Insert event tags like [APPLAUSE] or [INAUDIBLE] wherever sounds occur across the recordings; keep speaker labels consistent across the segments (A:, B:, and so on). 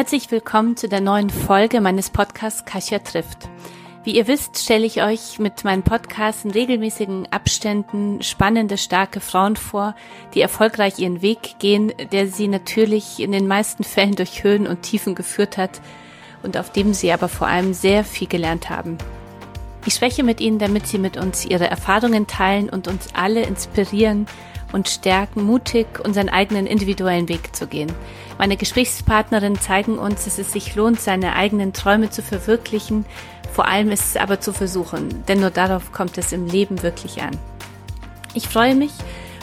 A: Herzlich willkommen zu der neuen Folge meines Podcasts Kasia trifft. Wie ihr wisst, stelle ich euch mit meinen Podcasts in regelmäßigen Abständen spannende, starke Frauen vor, die erfolgreich ihren Weg gehen, der sie natürlich in den meisten Fällen durch Höhen und Tiefen geführt hat und auf dem sie aber vor allem sehr viel gelernt haben. Ich spreche mit ihnen, damit sie mit uns ihre Erfahrungen teilen und uns alle inspirieren, und stärken, mutig unseren eigenen individuellen Weg zu gehen. Meine Gesprächspartnerinnen zeigen uns, dass es sich lohnt, seine eigenen Träume zu verwirklichen. Vor allem ist es aber zu versuchen, denn nur darauf kommt es im Leben wirklich an. Ich freue mich,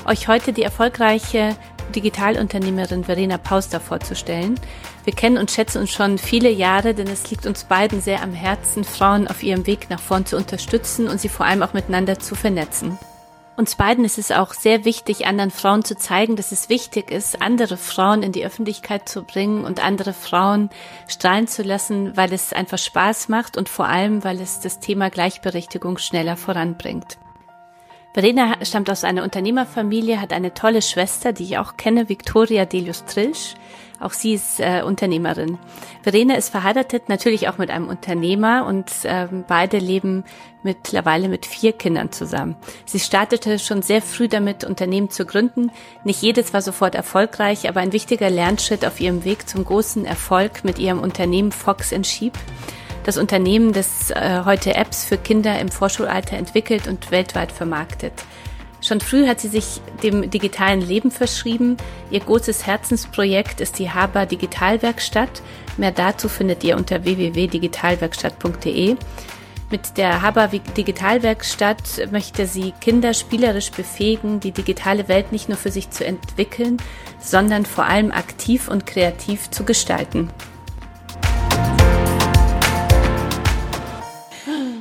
A: euch heute die erfolgreiche Digitalunternehmerin Verena Pauster vorzustellen. Wir kennen und schätzen uns schon viele Jahre, denn es liegt uns beiden sehr am Herzen, Frauen auf ihrem Weg nach vorn zu unterstützen und sie vor allem auch miteinander zu vernetzen. Uns beiden ist es auch sehr wichtig, anderen Frauen zu zeigen, dass es wichtig ist, andere Frauen in die Öffentlichkeit zu bringen und andere Frauen strahlen zu lassen, weil es einfach Spaß macht und vor allem, weil es das Thema Gleichberechtigung schneller voranbringt. Verena stammt aus einer Unternehmerfamilie, hat eine tolle Schwester, die ich auch kenne, Victoria Delius Trisch. Auch sie ist äh, Unternehmerin. Verena ist verheiratet, natürlich auch mit einem Unternehmer und äh, beide leben mittlerweile mit vier Kindern zusammen. Sie startete schon sehr früh damit, Unternehmen zu gründen. Nicht jedes war sofort erfolgreich, aber ein wichtiger Lernschritt auf ihrem Weg zum großen Erfolg mit ihrem Unternehmen Fox Sheep. Das Unternehmen, das äh, heute Apps für Kinder im Vorschulalter entwickelt und weltweit vermarktet. Schon früh hat sie sich dem digitalen Leben verschrieben. Ihr großes Herzensprojekt ist die Haber Digitalwerkstatt. Mehr dazu findet ihr unter www.digitalwerkstatt.de. Mit der Haber Digitalwerkstatt möchte sie Kinder spielerisch befähigen, die digitale Welt nicht nur für sich zu entwickeln, sondern vor allem aktiv und kreativ zu gestalten.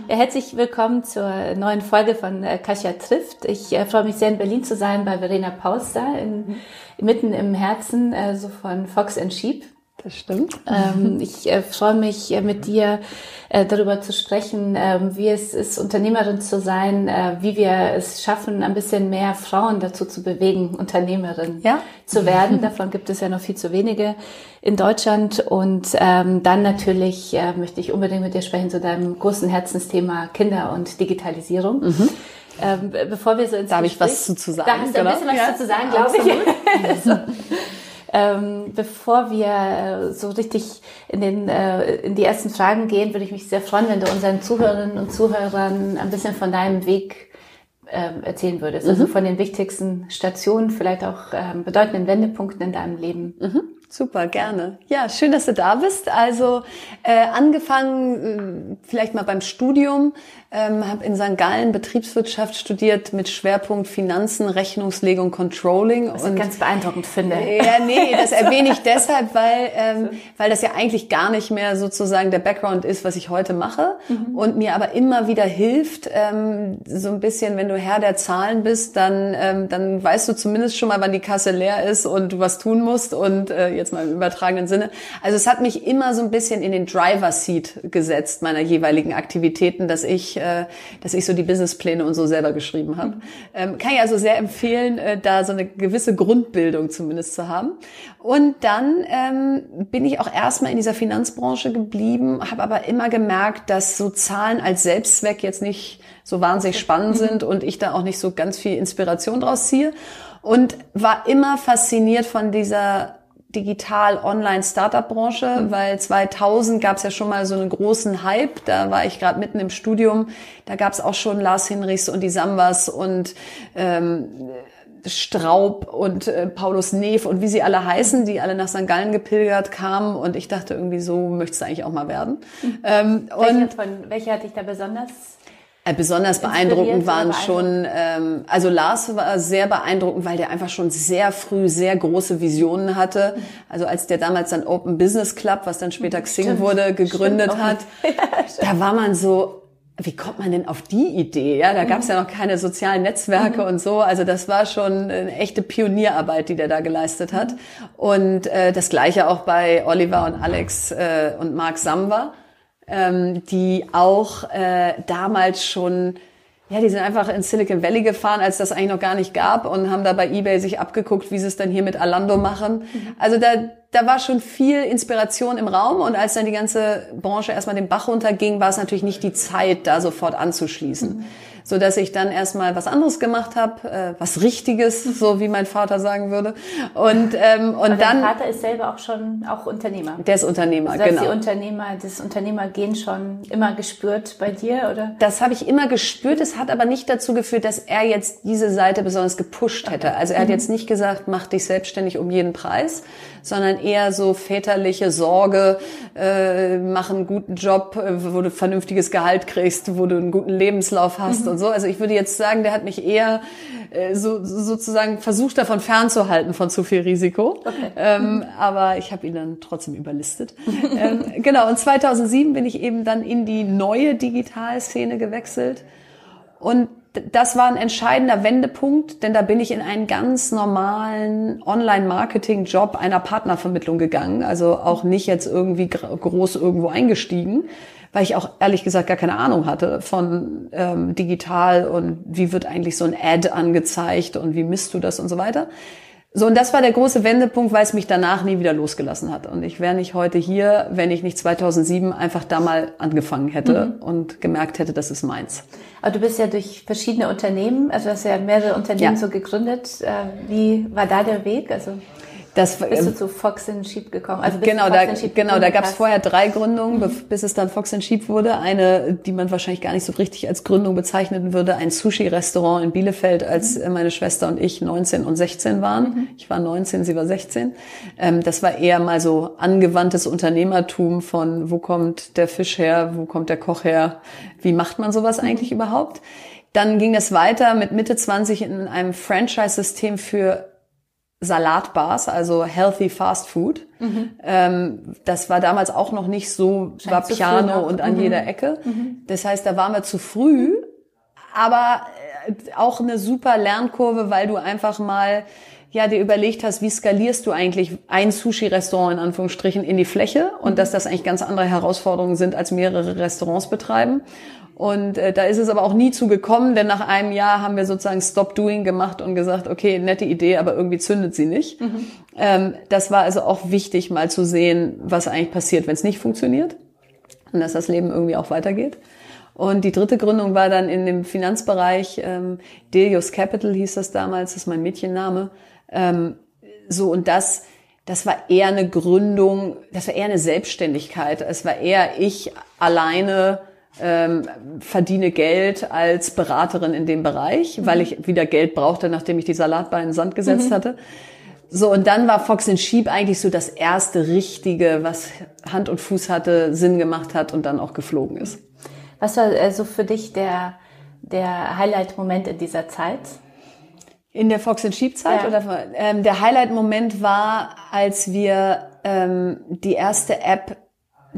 A: Herzlich willkommen zur neuen Folge von äh, Kasia trifft. Ich äh, freue mich sehr, in Berlin zu sein bei Verena Pauster, in, mitten im Herzen äh, so von Fox and Sheep.
B: Das stimmt.
A: Ähm, ich äh, freue mich, äh, mit dir äh, darüber zu sprechen, ähm, wie es ist, Unternehmerin zu sein, äh, wie wir es schaffen, ein bisschen mehr Frauen dazu zu bewegen, Unternehmerin ja? zu werden. Davon gibt es ja noch viel zu wenige in Deutschland. Und ähm, dann natürlich äh, möchte ich unbedingt mit dir sprechen zu deinem großen Herzensthema Kinder und Digitalisierung. Mhm.
B: Ähm, bevor wir so ins
A: Darf ich was zu sagen? Da
B: hast du ein bisschen was ja, zu sagen, glaube ich. [LAUGHS]
A: Ähm, bevor wir äh, so richtig in, den, äh, in die ersten Fragen gehen, würde ich mich sehr freuen, wenn du unseren Zuhörerinnen und Zuhörern ein bisschen von deinem Weg äh, erzählen würdest. Also mhm. Also von den wichtigsten Stationen, vielleicht auch ähm, bedeutenden Wendepunkten in deinem Leben.
B: Mhm. Super, gerne. Ja, schön, dass du da bist. Also äh, angefangen äh, vielleicht mal beim Studium, ähm, habe in St. Gallen Betriebswirtschaft studiert mit Schwerpunkt Finanzen, Rechnungslegung, Controlling.
A: Was und, ich ganz beeindruckend finde.
B: Ja, nee, das [LAUGHS] erwähne ich deshalb, weil, ähm, weil das ja eigentlich gar nicht mehr sozusagen der Background ist, was ich heute mache mhm. und mir aber immer wieder hilft, ähm, so ein bisschen, wenn du Herr der Zahlen bist, dann, ähm, dann weißt du zumindest schon mal, wann die Kasse leer ist und du was tun musst und äh, jetzt mal im übertragenen Sinne. Also es hat mich immer so ein bisschen in den Driver Seat gesetzt meiner jeweiligen Aktivitäten, dass ich, äh, dass ich so die Businesspläne und so selber geschrieben habe. Ähm, kann ich also sehr empfehlen, äh, da so eine gewisse Grundbildung zumindest zu haben. Und dann ähm, bin ich auch erstmal in dieser Finanzbranche geblieben, habe aber immer gemerkt, dass so Zahlen als Selbstzweck jetzt nicht so wahnsinnig spannend sind und ich da auch nicht so ganz viel Inspiration draus ziehe und war immer fasziniert von dieser Digital-Online-Startup-Branche, mhm. weil 2000 gab es ja schon mal so einen großen Hype. Da war ich gerade mitten im Studium. Da gab es auch schon Lars Hinrichs und die Sambas und ähm, Straub und äh, Paulus Neef und wie sie alle heißen, die alle nach St. Gallen gepilgert kamen. Und ich dachte irgendwie, so möchtest du eigentlich auch mal werden.
A: Mhm. Ähm, welche, von, welche hat dich da besonders
B: besonders beeindruckend waren schon, ähm, also Lars war sehr beeindruckend, weil der einfach schon sehr früh sehr große Visionen hatte. Mhm. Also als der damals dann Open Business Club, was dann später Xing Stimmt. wurde, gegründet [LAUGHS] Stimmt. hat, ja, da war man so, wie kommt man denn auf die Idee? Ja, da gab es ja noch keine sozialen Netzwerke mhm. und so. Also das war schon eine echte Pionierarbeit, die der da geleistet hat. Mhm. Und äh, das gleiche auch bei Oliver und Alex äh, und Mark Samba ähm, die auch äh, damals schon ja, die sind einfach in Silicon Valley gefahren, als das eigentlich noch gar nicht gab und haben da bei eBay sich abgeguckt, wie sie es dann hier mit Alando machen. Mhm. Also da, da war schon viel Inspiration im Raum und als dann die ganze Branche erstmal den Bach runterging, war es natürlich nicht die Zeit, da sofort anzuschließen. Mhm so dass ich dann erstmal was anderes gemacht habe, äh, was Richtiges, so wie mein Vater sagen würde. Und ähm, und
A: Aber
B: dann.
A: Dein Vater ist selber auch schon auch Unternehmer.
B: Der ist Unternehmer,
A: also,
B: genau.
A: Die Unternehmer, das Unternehmergehen schon immer gespürt bei dir, oder?
B: Das habe ich immer gespürt. Es hat aber nicht dazu geführt, dass er jetzt diese Seite besonders gepusht hätte. Also er hat mhm. jetzt nicht gesagt, mach dich selbstständig um jeden Preis, sondern eher so väterliche Sorge, äh, mach einen guten Job, äh, wo du vernünftiges Gehalt kriegst, wo du einen guten Lebenslauf hast mhm. und so. Also ich würde jetzt sagen, der hat mich eher äh, so, sozusagen versucht davon fernzuhalten von zu viel Risiko. Okay. Ähm, aber ich habe ihn dann trotzdem überlistet. ähm, genau, und 2007 bin ich eben dann in die neue Digitalszene gewechselt. Und das war ein entscheidender Wendepunkt, denn da bin ich in einen ganz normalen Online-Marketing-Job einer Partnervermittlung gegangen. Also auch nicht jetzt irgendwie groß irgendwo eingestiegen, weil ich auch ehrlich gesagt gar keine Ahnung hatte von ähm, digital und wie wird eigentlich so ein Ad angezeigt und wie misst du das und so weiter. So, und das war der große Wendepunkt, weil es mich danach nie wieder losgelassen hat. Und ich wäre nicht heute hier, wenn ich nicht 2007 einfach da mal angefangen hätte mhm. und gemerkt hätte, das ist meins.
A: Aber du bist ja durch verschiedene Unternehmen, also du hast ja mehrere Unternehmen ja. so gegründet. Äh, wie war da der Weg? Also das, bist du ähm, zu Fox and Sheep gekommen?
B: Also genau, da, genau, da gab es vorher drei Gründungen, mhm. bis es dann Fox and Sheep wurde. Eine, die man wahrscheinlich gar nicht so richtig als Gründung bezeichnen würde, ein Sushi-Restaurant in Bielefeld, als mhm. meine Schwester und ich 19 und 16 waren. Mhm. Ich war 19, sie war 16. Ähm, das war eher mal so angewandtes Unternehmertum von, wo kommt der Fisch her, wo kommt der Koch her, wie macht man sowas mhm. eigentlich überhaupt? Dann ging es weiter mit Mitte 20 in einem Franchise-System für Salatbars, also Healthy Fast Food. Mhm. Ähm, das war damals auch noch nicht so, war Piano und an mhm. jeder Ecke. Mhm. Das heißt, da waren wir zu früh, aber äh, auch eine super Lernkurve, weil du einfach mal ja dir überlegt hast, wie skalierst du eigentlich ein Sushi-Restaurant in Anführungsstrichen in die Fläche und mhm. dass das eigentlich ganz andere Herausforderungen sind als mehrere Restaurants betreiben. Und äh, da ist es aber auch nie zu gekommen, denn nach einem Jahr haben wir sozusagen Stop Doing gemacht und gesagt, okay, nette Idee, aber irgendwie zündet sie nicht. Mhm. Ähm, das war also auch wichtig, mal zu sehen, was eigentlich passiert, wenn es nicht funktioniert und dass das Leben irgendwie auch weitergeht. Und die dritte Gründung war dann in dem Finanzbereich, ähm, Delius Capital hieß das damals, das ist mein Mädchenname. Ähm, so und das, das war eher eine Gründung, das war eher eine Selbstständigkeit. Es war eher ich alleine ähm, verdiene Geld als Beraterin in dem Bereich, mhm. weil ich wieder Geld brauchte, nachdem ich die Salatbar in den Sand gesetzt mhm. hatte. So, und dann war Fox and Sheep eigentlich so das erste Richtige, was Hand und Fuß hatte, Sinn gemacht hat und dann auch geflogen ist.
A: Was war also für dich der, der Highlight-Moment in dieser Zeit?
B: In der Fox and Sheep Zeit ja. oder ähm, der Highlight Moment war, als wir ähm, die erste App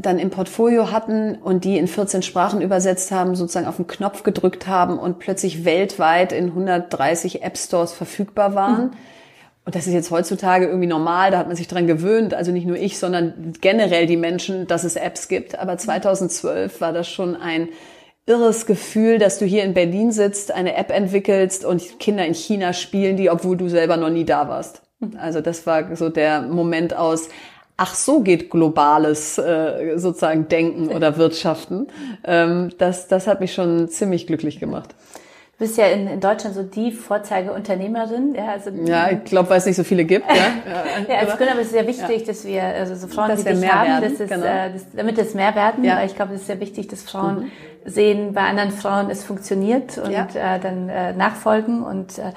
B: dann im Portfolio hatten und die in 14 Sprachen übersetzt haben, sozusagen auf den Knopf gedrückt haben und plötzlich weltweit in 130 App Stores verfügbar waren. Mhm. Und das ist jetzt heutzutage irgendwie normal, da hat man sich dran gewöhnt, also nicht nur ich, sondern generell die Menschen, dass es Apps gibt. Aber 2012 war das schon ein irres Gefühl, dass du hier in Berlin sitzt, eine App entwickelst und Kinder in China spielen die, obwohl du selber noch nie da warst. Mhm. Also das war so der Moment aus, ach so geht globales äh, sozusagen Denken oder Wirtschaften. Ähm, das, das hat mich schon ziemlich glücklich gemacht.
A: Du bist ja in, in Deutschland so die Vorzeigeunternehmerin. Ja, also,
B: ja ich glaube, weil es nicht so viele gibt. Ja, [LAUGHS]
A: ja als Gründer ist es sehr wichtig, ja. dass wir also so Frauen dass wie dich haben, werden, dass es, genau. äh, dass, damit es mehr werden. Ja. Weil ich glaube, es ist sehr wichtig, dass Frauen mhm. sehen, bei anderen Frauen es funktioniert und ja. äh, dann äh, nachfolgen und äh,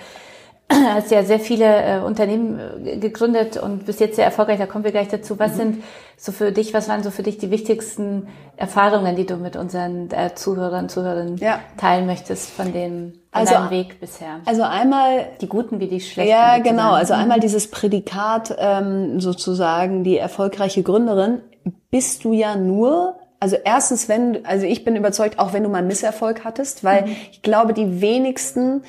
A: [CLEARS THROAT] hast ja sehr viele äh, Unternehmen äh, gegründet und bist jetzt sehr erfolgreich, da kommen wir gleich dazu. Was mhm. sind so für dich, was waren so für dich die wichtigsten Erfahrungen, die du mit unseren äh, Zuhörern, Zuhörern ja. teilen möchtest von dem also, deinem Weg bisher?
B: Also einmal
A: die guten wie die schlechten.
B: Ja, genau. Also einmal dieses Prädikat ähm, sozusagen die erfolgreiche Gründerin bist du ja nur also erstens, wenn, also ich bin überzeugt, auch wenn du mal Misserfolg hattest, weil mhm. ich glaube, die wenigsten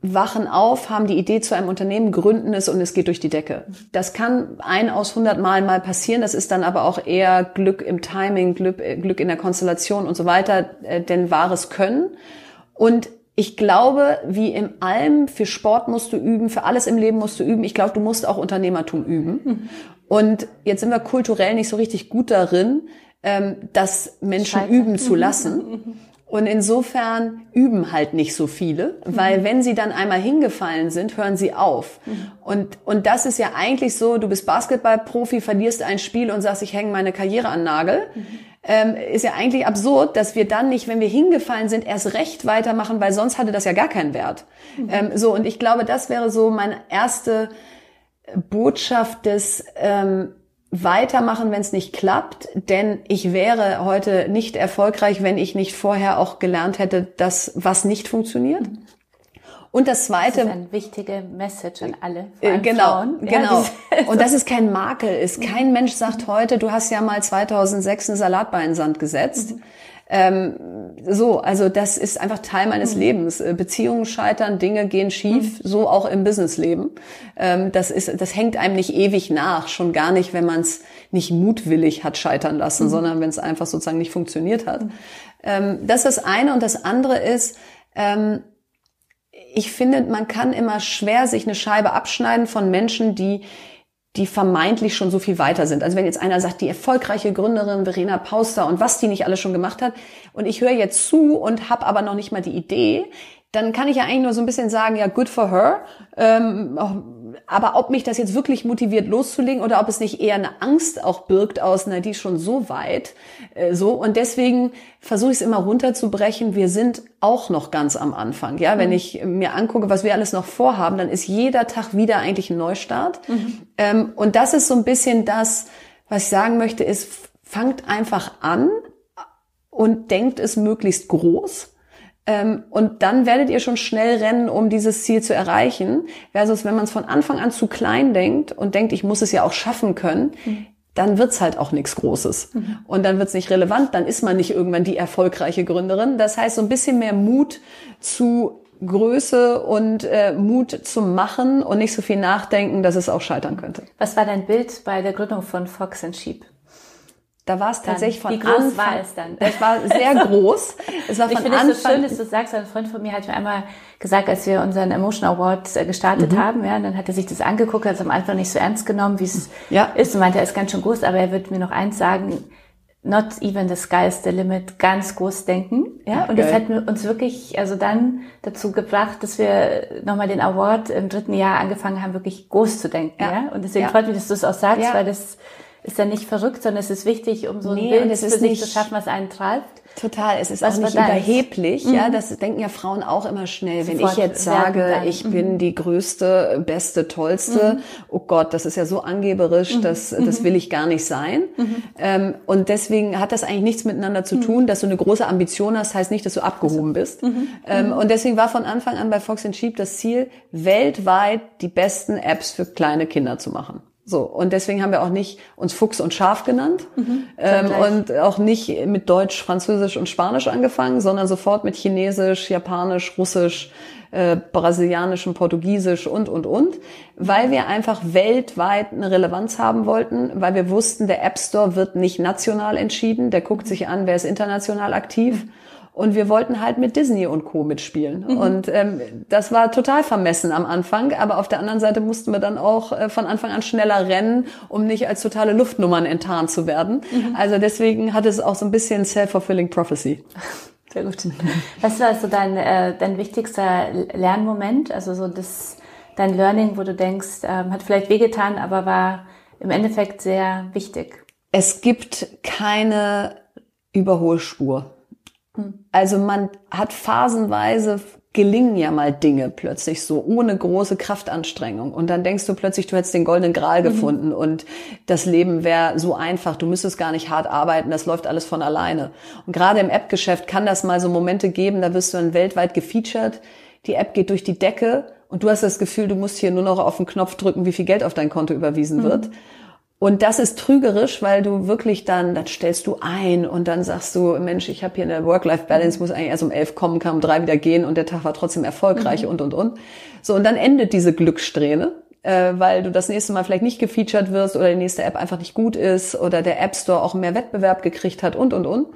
B: wachen auf, haben die Idee zu einem Unternehmen, gründen es und es geht durch die Decke. Das kann ein aus hundert Mal mal passieren. Das ist dann aber auch eher Glück im Timing, Glück, Glück in der Konstellation und so weiter, äh, denn wahres Können. Und ich glaube, wie in allem, für Sport musst du üben, für alles im Leben musst du üben. Ich glaube, du musst auch Unternehmertum üben. Mhm. Und jetzt sind wir kulturell nicht so richtig gut darin, ähm, das Menschen Scheitern. üben zu lassen. Mhm. Und insofern üben halt nicht so viele, weil mhm. wenn sie dann einmal hingefallen sind, hören sie auf. Mhm. Und, und das ist ja eigentlich so, du bist Basketballprofi, verlierst ein Spiel und sagst, ich hänge meine Karriere an Nagel. Mhm. Ähm, ist ja eigentlich absurd, dass wir dann nicht, wenn wir hingefallen sind, erst recht weitermachen, weil sonst hatte das ja gar keinen Wert. Mhm. Ähm, so, und ich glaube, das wäre so meine erste Botschaft des, ähm, weitermachen, wenn es nicht klappt, denn ich wäre heute nicht erfolgreich, wenn ich nicht vorher auch gelernt hätte, dass was nicht funktioniert. Und das zweite. Das
A: ist eine wichtige Message an alle.
B: Äh, genau, Frauen. genau. Ja, und das ist kein Makel ist. Kein Mensch sagt heute, du hast ja mal 2006 eine Salatbein in Sand gesetzt. Mhm. Ähm, so, also das ist einfach Teil meines mhm. Lebens. Äh, Beziehungen scheitern, Dinge gehen schief, mhm. so auch im Businessleben. Ähm, das ist, das hängt einem nicht ewig nach, schon gar nicht, wenn man es nicht mutwillig hat scheitern lassen, mhm. sondern wenn es einfach sozusagen nicht funktioniert hat. Mhm. Ähm, das ist das eine und das andere ist, ähm, ich finde, man kann immer schwer sich eine Scheibe abschneiden von Menschen, die die vermeintlich schon so viel weiter sind. Also wenn jetzt einer sagt, die erfolgreiche Gründerin Verena Pauster und was die nicht alles schon gemacht hat und ich höre jetzt zu und habe aber noch nicht mal die Idee, dann kann ich ja eigentlich nur so ein bisschen sagen, ja, good for her. Ähm, aber ob mich das jetzt wirklich motiviert loszulegen oder ob es nicht eher eine Angst auch birgt aus, na, die ist schon so weit, äh, so. Und deswegen versuche ich es immer runterzubrechen. Wir sind auch noch ganz am Anfang. Ja, wenn mhm. ich mir angucke, was wir alles noch vorhaben, dann ist jeder Tag wieder eigentlich ein Neustart. Mhm. Ähm, und das ist so ein bisschen das, was ich sagen möchte, ist, fangt einfach an und denkt es möglichst groß und dann werdet ihr schon schnell rennen, um dieses Ziel zu erreichen. Versus wenn man es von Anfang an zu klein denkt und denkt, ich muss es ja auch schaffen können, mhm. dann wird's halt auch nichts Großes. Mhm. Und dann wird's nicht relevant, dann ist man nicht irgendwann die erfolgreiche Gründerin. Das heißt, so ein bisschen mehr Mut zu Größe und äh, Mut zum Machen und nicht so viel nachdenken, dass es auch scheitern könnte.
A: Was war dein Bild bei der Gründung von Fox Sheep?
B: Da war es tatsächlich von
A: Wie groß Anfang, war es dann?
B: Es war sehr groß.
A: Es war von ich finde es so schön, dass du sagst, ein Freund von mir hat mir einmal gesagt, als wir unseren Emotion Award äh, gestartet mhm. haben, ja, dann hat er sich das angeguckt, hat es am Anfang nicht so ernst genommen, wie es ja. ist und meinte, er ist ganz schön groß, aber er wird mir noch eins sagen, not even the sky is the limit, ganz groß denken, ja, und das hat uns wirklich, also dann dazu gebracht, dass wir nochmal den Award im dritten Jahr angefangen haben, wirklich groß zu denken, ja, ja? und deswegen ja. freut mich, dass du es auch sagst, weil das ist ja nicht verrückt, sondern es ist wichtig, um so ein nee, Bild für sich nicht, zu schaffen, was einen treibt.
B: Total, es ist was auch nicht überheblich, mhm. ja, das denken ja Frauen auch immer schnell. Sofort Wenn ich jetzt sage, ich mhm. bin die größte, beste, tollste, mhm. oh Gott, das ist ja so angeberisch, mhm. das, das mhm. will ich gar nicht sein. Mhm. Ähm, und deswegen hat das eigentlich nichts miteinander zu tun, dass du eine große Ambition hast, heißt nicht, dass du abgehoben bist. Ähm, und deswegen war von Anfang an bei Fox Sheep das Ziel, weltweit die besten Apps für kleine Kinder zu machen. So, und deswegen haben wir auch nicht uns Fuchs und Schaf genannt mhm, ähm, und auch nicht mit Deutsch, Französisch und Spanisch angefangen, sondern sofort mit Chinesisch, Japanisch, Russisch, äh, Brasilianisch, Portugiesisch und, und, und, weil wir einfach weltweit eine Relevanz haben wollten, weil wir wussten, der App Store wird nicht national entschieden, der guckt sich an, wer ist international aktiv. Mhm und wir wollten halt mit Disney und Co. mitspielen. Mhm. Und ähm, das war total vermessen am Anfang. Aber auf der anderen Seite mussten wir dann auch äh, von Anfang an schneller rennen, um nicht als totale Luftnummern enttarnt zu werden. Mhm. Also deswegen hat es auch so ein bisschen self-fulfilling prophecy. [LAUGHS]
A: Sehr gut. Was war so dein, äh, dein wichtigster Lernmoment? Also so das, dein Learning, wo du denkst, ähm, hat vielleicht wehgetan, aber war im Endeffekt sehr wichtig?
B: Es gibt keine Überholspur. Also man hat phasenweise gelingen ja mal Dinge plötzlich so ohne große Kraftanstrengung und dann denkst du plötzlich, du hättest den goldenen Gral mhm. gefunden und das Leben wäre so einfach, du müsstest gar nicht hart arbeiten, das läuft alles von alleine. Und gerade im App-Geschäft kann das mal so Momente geben, da wirst du dann weltweit gefeatured, die App geht durch die Decke und du hast das Gefühl, du musst hier nur noch auf den Knopf drücken, wie viel Geld auf dein Konto überwiesen mhm. wird. Und das ist trügerisch, weil du wirklich dann, dann stellst du ein und dann sagst du, Mensch, ich habe hier eine Work-Life-Balance, muss eigentlich erst um elf kommen, kann um drei wieder gehen und der Tag war trotzdem erfolgreich mhm. und, und, und. So, und dann endet diese Glückssträhne, äh, weil du das nächste Mal vielleicht nicht gefeatured wirst oder die nächste App einfach nicht gut ist oder der App Store auch mehr Wettbewerb gekriegt hat und, und, und.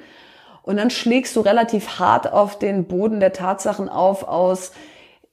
B: Und dann schlägst du relativ hart auf den Boden der Tatsachen auf aus,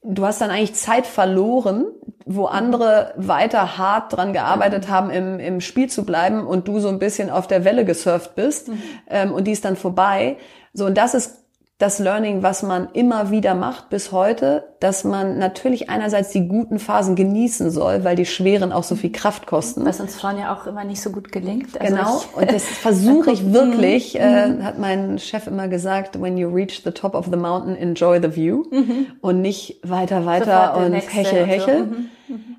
B: du hast dann eigentlich Zeit verloren, wo andere weiter hart dran gearbeitet haben, im, im Spiel zu bleiben und du so ein bisschen auf der Welle gesurft bist mhm. ähm, und die ist dann vorbei. So, und das ist das Learning, was man immer wieder macht bis heute, dass man natürlich einerseits die guten Phasen genießen soll, weil die schweren auch so viel Kraft kosten.
A: Was uns Frauen ja auch immer nicht so gut gelingt.
B: Also genau, und das [LAUGHS] versuche ich wirklich, mhm. äh, hat mein Chef immer gesagt, when you reach the top of the mountain, enjoy the view mhm. und nicht weiter, weiter und hechel, hechel. So. Mhm. mhm.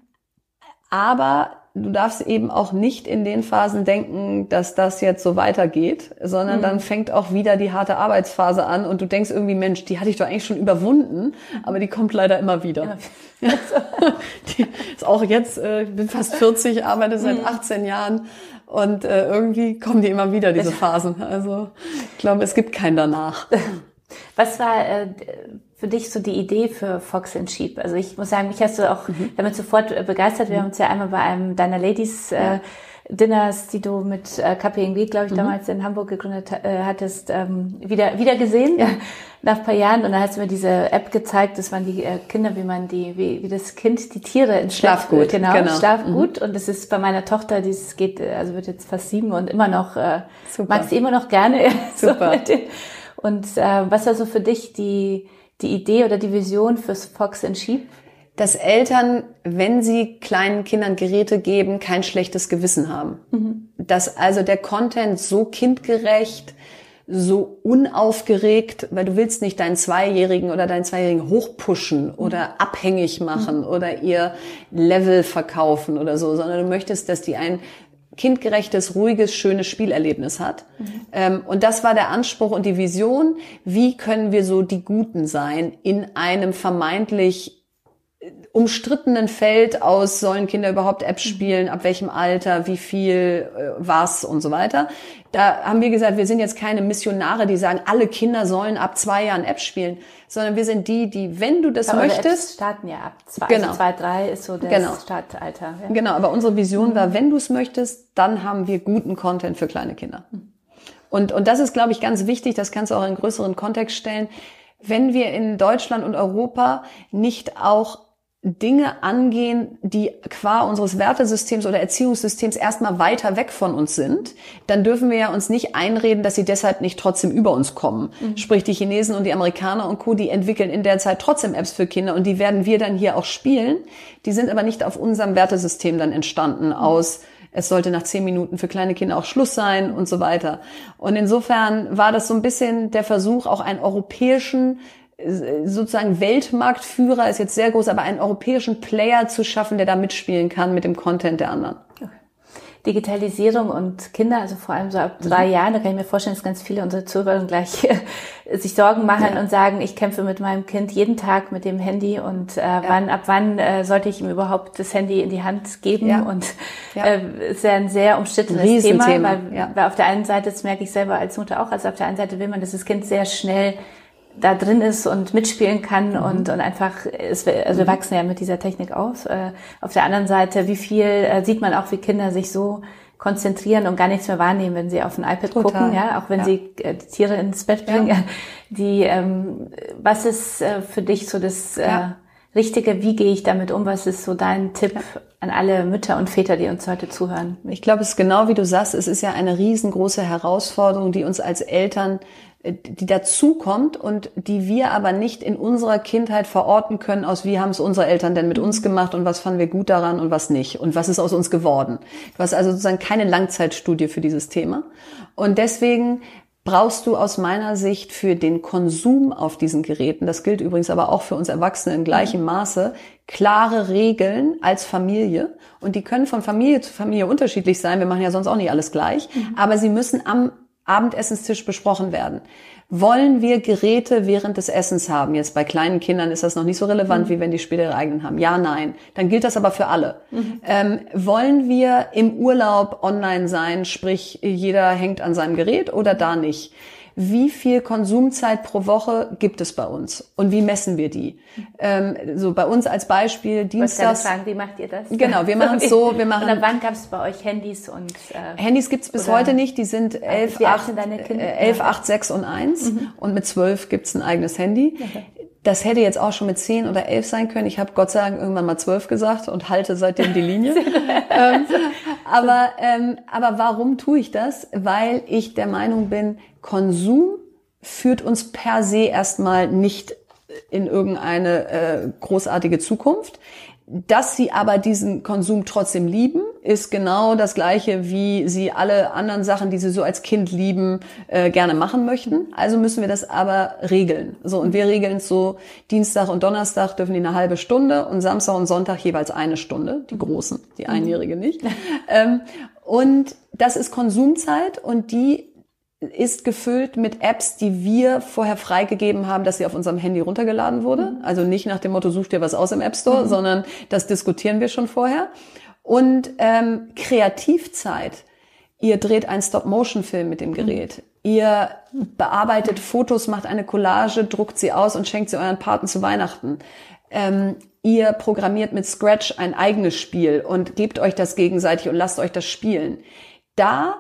B: Aber du darfst eben auch nicht in den Phasen denken, dass das jetzt so weitergeht, sondern mhm. dann fängt auch wieder die harte Arbeitsphase an und du denkst irgendwie, Mensch, die hatte ich doch eigentlich schon überwunden, aber die kommt leider immer wieder. Ja. [LAUGHS] die ist auch jetzt, äh, ich bin fast 40, arbeite seit 18 mhm. Jahren und äh, irgendwie kommen die immer wieder, diese Phasen. Also ich glaube, es gibt keinen danach. [LAUGHS]
A: Was war äh, für dich so die Idee für Fox and Sheep? Also ich muss sagen, mich hast du auch mhm. damit sofort äh, begeistert. Wir mhm. haben uns ja einmal bei einem deiner Ladies äh, Dinners, die du mit äh, KPMG, glaube ich, mhm. damals in Hamburg gegründet äh, hattest, ähm, wieder wieder gesehen ja. [LAUGHS] nach ein paar Jahren. Und dann hast du mir diese App gezeigt. Das waren die äh, Kinder, wie man die, wie, wie das Kind die Tiere ins
B: Schlafgut,
A: genau, genau. Schlafgut. Mhm. Und das ist bei meiner Tochter, die geht, äh, also wird jetzt fast sieben und immer noch äh, mag sie immer noch gerne. [LAUGHS]
B: Super.
A: so und äh, was war so für dich die die Idee oder die Vision fürs Fox and Sheep?
B: Dass Eltern, wenn sie kleinen Kindern Geräte geben, kein schlechtes Gewissen haben. Mhm. Dass also der Content so kindgerecht, so unaufgeregt, weil du willst nicht deinen Zweijährigen oder deinen Zweijährigen hochpushen oder mhm. abhängig machen mhm. oder ihr Level verkaufen oder so, sondern du möchtest, dass die ein kindgerechtes, ruhiges, schönes Spielerlebnis hat. Mhm. Und das war der Anspruch und die Vision, wie können wir so die Guten sein in einem vermeintlich umstrittenen Feld aus, sollen Kinder überhaupt Apps mhm. spielen, ab welchem Alter, wie viel, äh, was und so weiter. Da haben wir gesagt, wir sind jetzt keine Missionare, die sagen, alle Kinder sollen ab zwei Jahren Apps spielen, sondern wir sind die, die, wenn du das aber möchtest. Apps
A: starten ja ab zwei, also genau. also zwei, drei ist so das genau. Startalter.
B: Ja. Genau, aber unsere Vision mhm. war, wenn du es möchtest, dann haben wir guten Content für kleine Kinder. Mhm. Und, und das ist, glaube ich, ganz wichtig, das kannst du auch in größeren Kontext stellen. Wenn wir in Deutschland und Europa nicht auch Dinge angehen, die qua unseres Wertesystems oder Erziehungssystems erstmal weiter weg von uns sind, dann dürfen wir ja uns nicht einreden, dass sie deshalb nicht trotzdem über uns kommen. Mhm. Sprich, die Chinesen und die Amerikaner und Co., die entwickeln in der Zeit trotzdem Apps für Kinder und die werden wir dann hier auch spielen. Die sind aber nicht auf unserem Wertesystem dann entstanden mhm. aus es sollte nach zehn Minuten für kleine Kinder auch Schluss sein und so weiter. Und insofern war das so ein bisschen der Versuch, auch einen europäischen sozusagen Weltmarktführer ist jetzt sehr groß, aber einen europäischen Player zu schaffen, der da mitspielen kann mit dem Content der anderen.
A: Digitalisierung und Kinder, also vor allem so ab drei mhm. Jahren, da kann ich mir vorstellen, dass ganz viele unserer Zuhörer gleich sich Sorgen machen ja. und sagen, ich kämpfe mit meinem Kind jeden Tag mit dem Handy und äh, ja. wann, ab wann äh, sollte ich ihm überhaupt das Handy in die Hand geben? Ja. Und äh, ist ja ein sehr umstrittenes Thema, weil, weil auf der einen Seite, das merke ich selber als Mutter auch, also auf der einen Seite will man, dass das Kind sehr schnell da drin ist und mitspielen kann mhm. und, und einfach, ist, also wir mhm. wachsen ja mit dieser Technik auf. Äh, auf der anderen Seite, wie viel äh, sieht man auch, wie Kinder sich so konzentrieren und gar nichts mehr wahrnehmen, wenn sie auf ein iPad Total. gucken, ja, auch wenn ja. sie äh, Tiere ins Bett bringen. Ja. [LAUGHS] Die, ähm, was ist äh, für dich so das äh, ja. Richtige? Wie gehe ich damit um? Was ist so dein Tipp an alle Mütter und Väter, die uns heute zuhören?
B: Ich glaube, es ist genau wie du sagst, es ist ja eine riesengroße Herausforderung, die uns als Eltern die dazukommt und die wir aber nicht in unserer Kindheit verorten können, aus wie haben es unsere Eltern denn mit uns gemacht und was fanden wir gut daran und was nicht und was ist aus uns geworden. Du hast also sozusagen keine Langzeitstudie für dieses Thema. Und deswegen brauchst du aus meiner Sicht für den Konsum auf diesen Geräten, das gilt übrigens aber auch für uns Erwachsene in gleichem Maße, klare Regeln als Familie. Und die können von Familie zu Familie unterschiedlich sein. Wir machen ja sonst auch nicht alles gleich. Mhm. Aber sie müssen am Abendessenstisch besprochen werden. Wollen wir Geräte während des Essens haben? Jetzt bei kleinen Kindern ist das noch nicht so relevant, mhm. wie wenn die später ihre eigenen haben. Ja, nein. Dann gilt das aber für alle. Mhm. Ähm, wollen wir im Urlaub online sein, sprich jeder hängt an seinem Gerät oder da nicht? Wie viel Konsumzeit pro Woche gibt es bei uns und wie messen wir die? Ähm, so bei uns als Beispiel Dienstags.
A: fragen, wie macht ihr das?
B: Genau, wir machen es so, wir [LAUGHS] machen.
A: Oder wann gab es bei euch Handys und
B: äh, Handys gibt's bis heute nicht, die sind 11, 8, 11, 8, 6 und 1 mhm. und mit 12 gibt's ein eigenes Handy. Okay. Das hätte jetzt auch schon mit 10 oder 11 sein können. Ich habe Gott sei Dank irgendwann mal 12 gesagt und halte seitdem die Linie. [LAUGHS] ähm, aber, ähm, aber warum tue ich das? Weil ich der Meinung bin, Konsum führt uns per se erstmal nicht in irgendeine äh, großartige Zukunft. Dass sie aber diesen Konsum trotzdem lieben, ist genau das gleiche, wie sie alle anderen Sachen, die sie so als Kind lieben, äh, gerne machen möchten. Also müssen wir das aber regeln. So, und wir regeln es so, Dienstag und Donnerstag dürfen die eine halbe Stunde und Samstag und Sonntag jeweils eine Stunde, die Großen, die mhm. Einjährige nicht. [LAUGHS] ähm, und das ist Konsumzeit und die ist gefüllt mit Apps, die wir vorher freigegeben haben, dass sie auf unserem Handy runtergeladen wurde. Mhm. Also nicht nach dem Motto, such dir was aus im App Store, mhm. sondern das diskutieren wir schon vorher. Und ähm, Kreativzeit. Ihr dreht einen Stop-Motion-Film mit dem Gerät. Mhm. Ihr bearbeitet Fotos, macht eine Collage, druckt sie aus und schenkt sie euren Paten zu Weihnachten. Ähm, ihr programmiert mit Scratch ein eigenes Spiel und gebt euch das gegenseitig und lasst euch das spielen. Da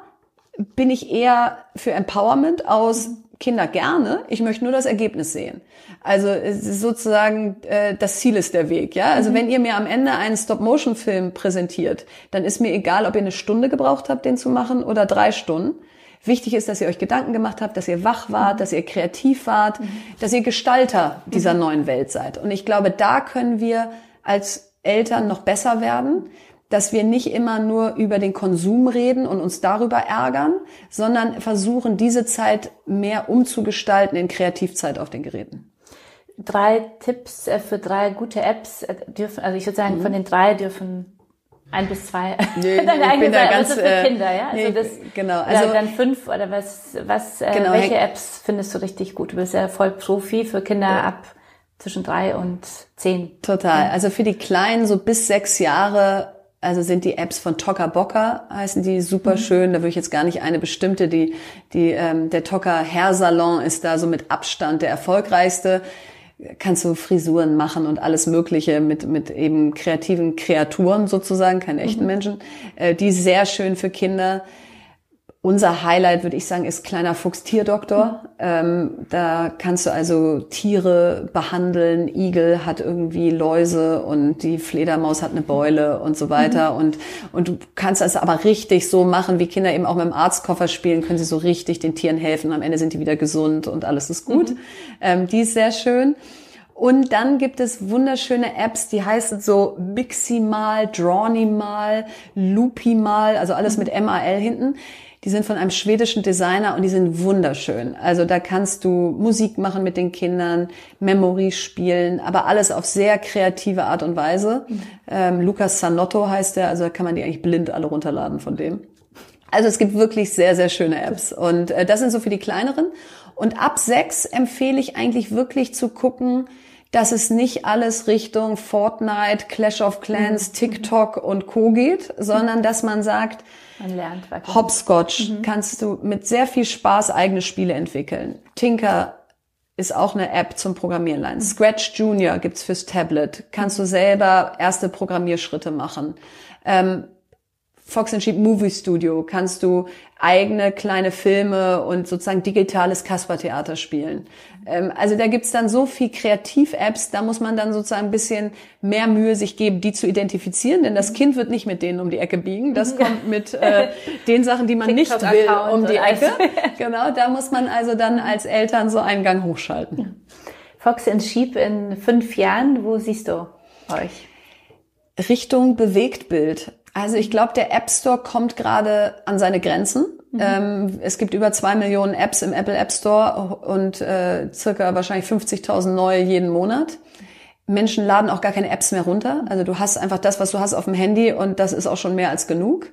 B: bin ich eher für Empowerment aus Kinder gerne. Ich möchte nur das Ergebnis sehen. Also es ist sozusagen äh, das Ziel ist der Weg. Ja, also mhm. wenn ihr mir am Ende einen Stop-Motion-Film präsentiert, dann ist mir egal, ob ihr eine Stunde gebraucht habt, den zu machen oder drei Stunden. Wichtig ist, dass ihr euch Gedanken gemacht habt, dass ihr wach wart, mhm. dass ihr kreativ wart, mhm. dass ihr Gestalter dieser mhm. neuen Welt seid. Und ich glaube, da können wir als Eltern noch besser werden dass wir nicht immer nur über den Konsum reden und uns darüber ärgern, sondern versuchen, diese Zeit mehr umzugestalten in Kreativzeit auf den Geräten.
A: Drei Tipps äh, für drei gute Apps äh, dürfen, also ich würde sagen, mhm. von den drei dürfen ein bis zwei.
B: Nee, [LAUGHS] nee, ich bin da ganz
A: also für Kinder, ja. Also
B: nee, das, genau. Also
A: dann fünf oder was? Was? Äh, genau, welche Apps findest du richtig gut? Du bist ja voll Profi für Kinder ja. ab zwischen drei und zehn.
B: Total. Also für die Kleinen so bis sechs Jahre also sind die Apps von Toka Bocker, heißen die super mhm. schön. Da würde ich jetzt gar nicht eine bestimmte, die, die ähm, der Toka Hairsalon ist da so mit Abstand der erfolgreichste. Kannst du Frisuren machen und alles Mögliche mit, mit eben kreativen Kreaturen sozusagen, keine echten mhm. Menschen. Äh, die sehr schön für Kinder. Unser Highlight, würde ich sagen, ist kleiner Fuchs-Tierdoktor. Mhm. Ähm, da kannst du also Tiere behandeln. Igel hat irgendwie Läuse und die Fledermaus hat eine Beule und so weiter. Mhm. Und, und du kannst es aber richtig so machen, wie Kinder eben auch mit dem Arztkoffer spielen, können sie so richtig den Tieren helfen. Am Ende sind die wieder gesund und alles ist gut. Mhm. Ähm, die ist sehr schön. Und dann gibt es wunderschöne Apps, die heißen so Miximal, Drawnimal, Loopimal, also alles mhm. mit MAL hinten die sind von einem schwedischen Designer und die sind wunderschön. Also da kannst du Musik machen mit den Kindern, Memory spielen, aber alles auf sehr kreative Art und Weise. Mhm. Ähm, Lukas Sanotto heißt der, also da kann man die eigentlich blind alle runterladen von dem. Also es gibt wirklich sehr, sehr schöne Apps. Und äh, das sind so für die kleineren. Und ab sechs empfehle ich eigentlich wirklich zu gucken, dass es nicht alles Richtung Fortnite, Clash of Clans, mhm. TikTok und Co geht, sondern dass man sagt,
A: man lernt
B: wirklich. Hopscotch mhm. kannst du mit sehr viel Spaß eigene Spiele entwickeln. Tinker ist auch eine App zum Programmieren lernen. Mhm. Scratch Junior gibt's fürs Tablet. Kannst du selber erste Programmierschritte machen. Ähm, Fox and Sheep Movie Studio kannst du eigene kleine Filme und sozusagen digitales Kaspertheater spielen. Ähm, also da gibt's dann so viel Kreativ-Apps, da muss man dann sozusagen ein bisschen mehr Mühe sich geben, die zu identifizieren, denn das Kind wird nicht mit denen um die Ecke biegen. Das kommt mit äh, den Sachen, die man nicht will, um die Ecke. [LAUGHS] genau, da muss man also dann als Eltern so einen Gang hochschalten.
A: Fox and Sheep in fünf Jahren, wo siehst du euch?
B: Richtung Bewegtbild. Also ich glaube, der App Store kommt gerade an seine Grenzen. Mhm. Ähm, es gibt über zwei Millionen Apps im Apple App Store und äh, circa wahrscheinlich 50.000 neue jeden Monat. Menschen laden auch gar keine Apps mehr runter. Also du hast einfach das, was du hast auf dem Handy und das ist auch schon mehr als genug.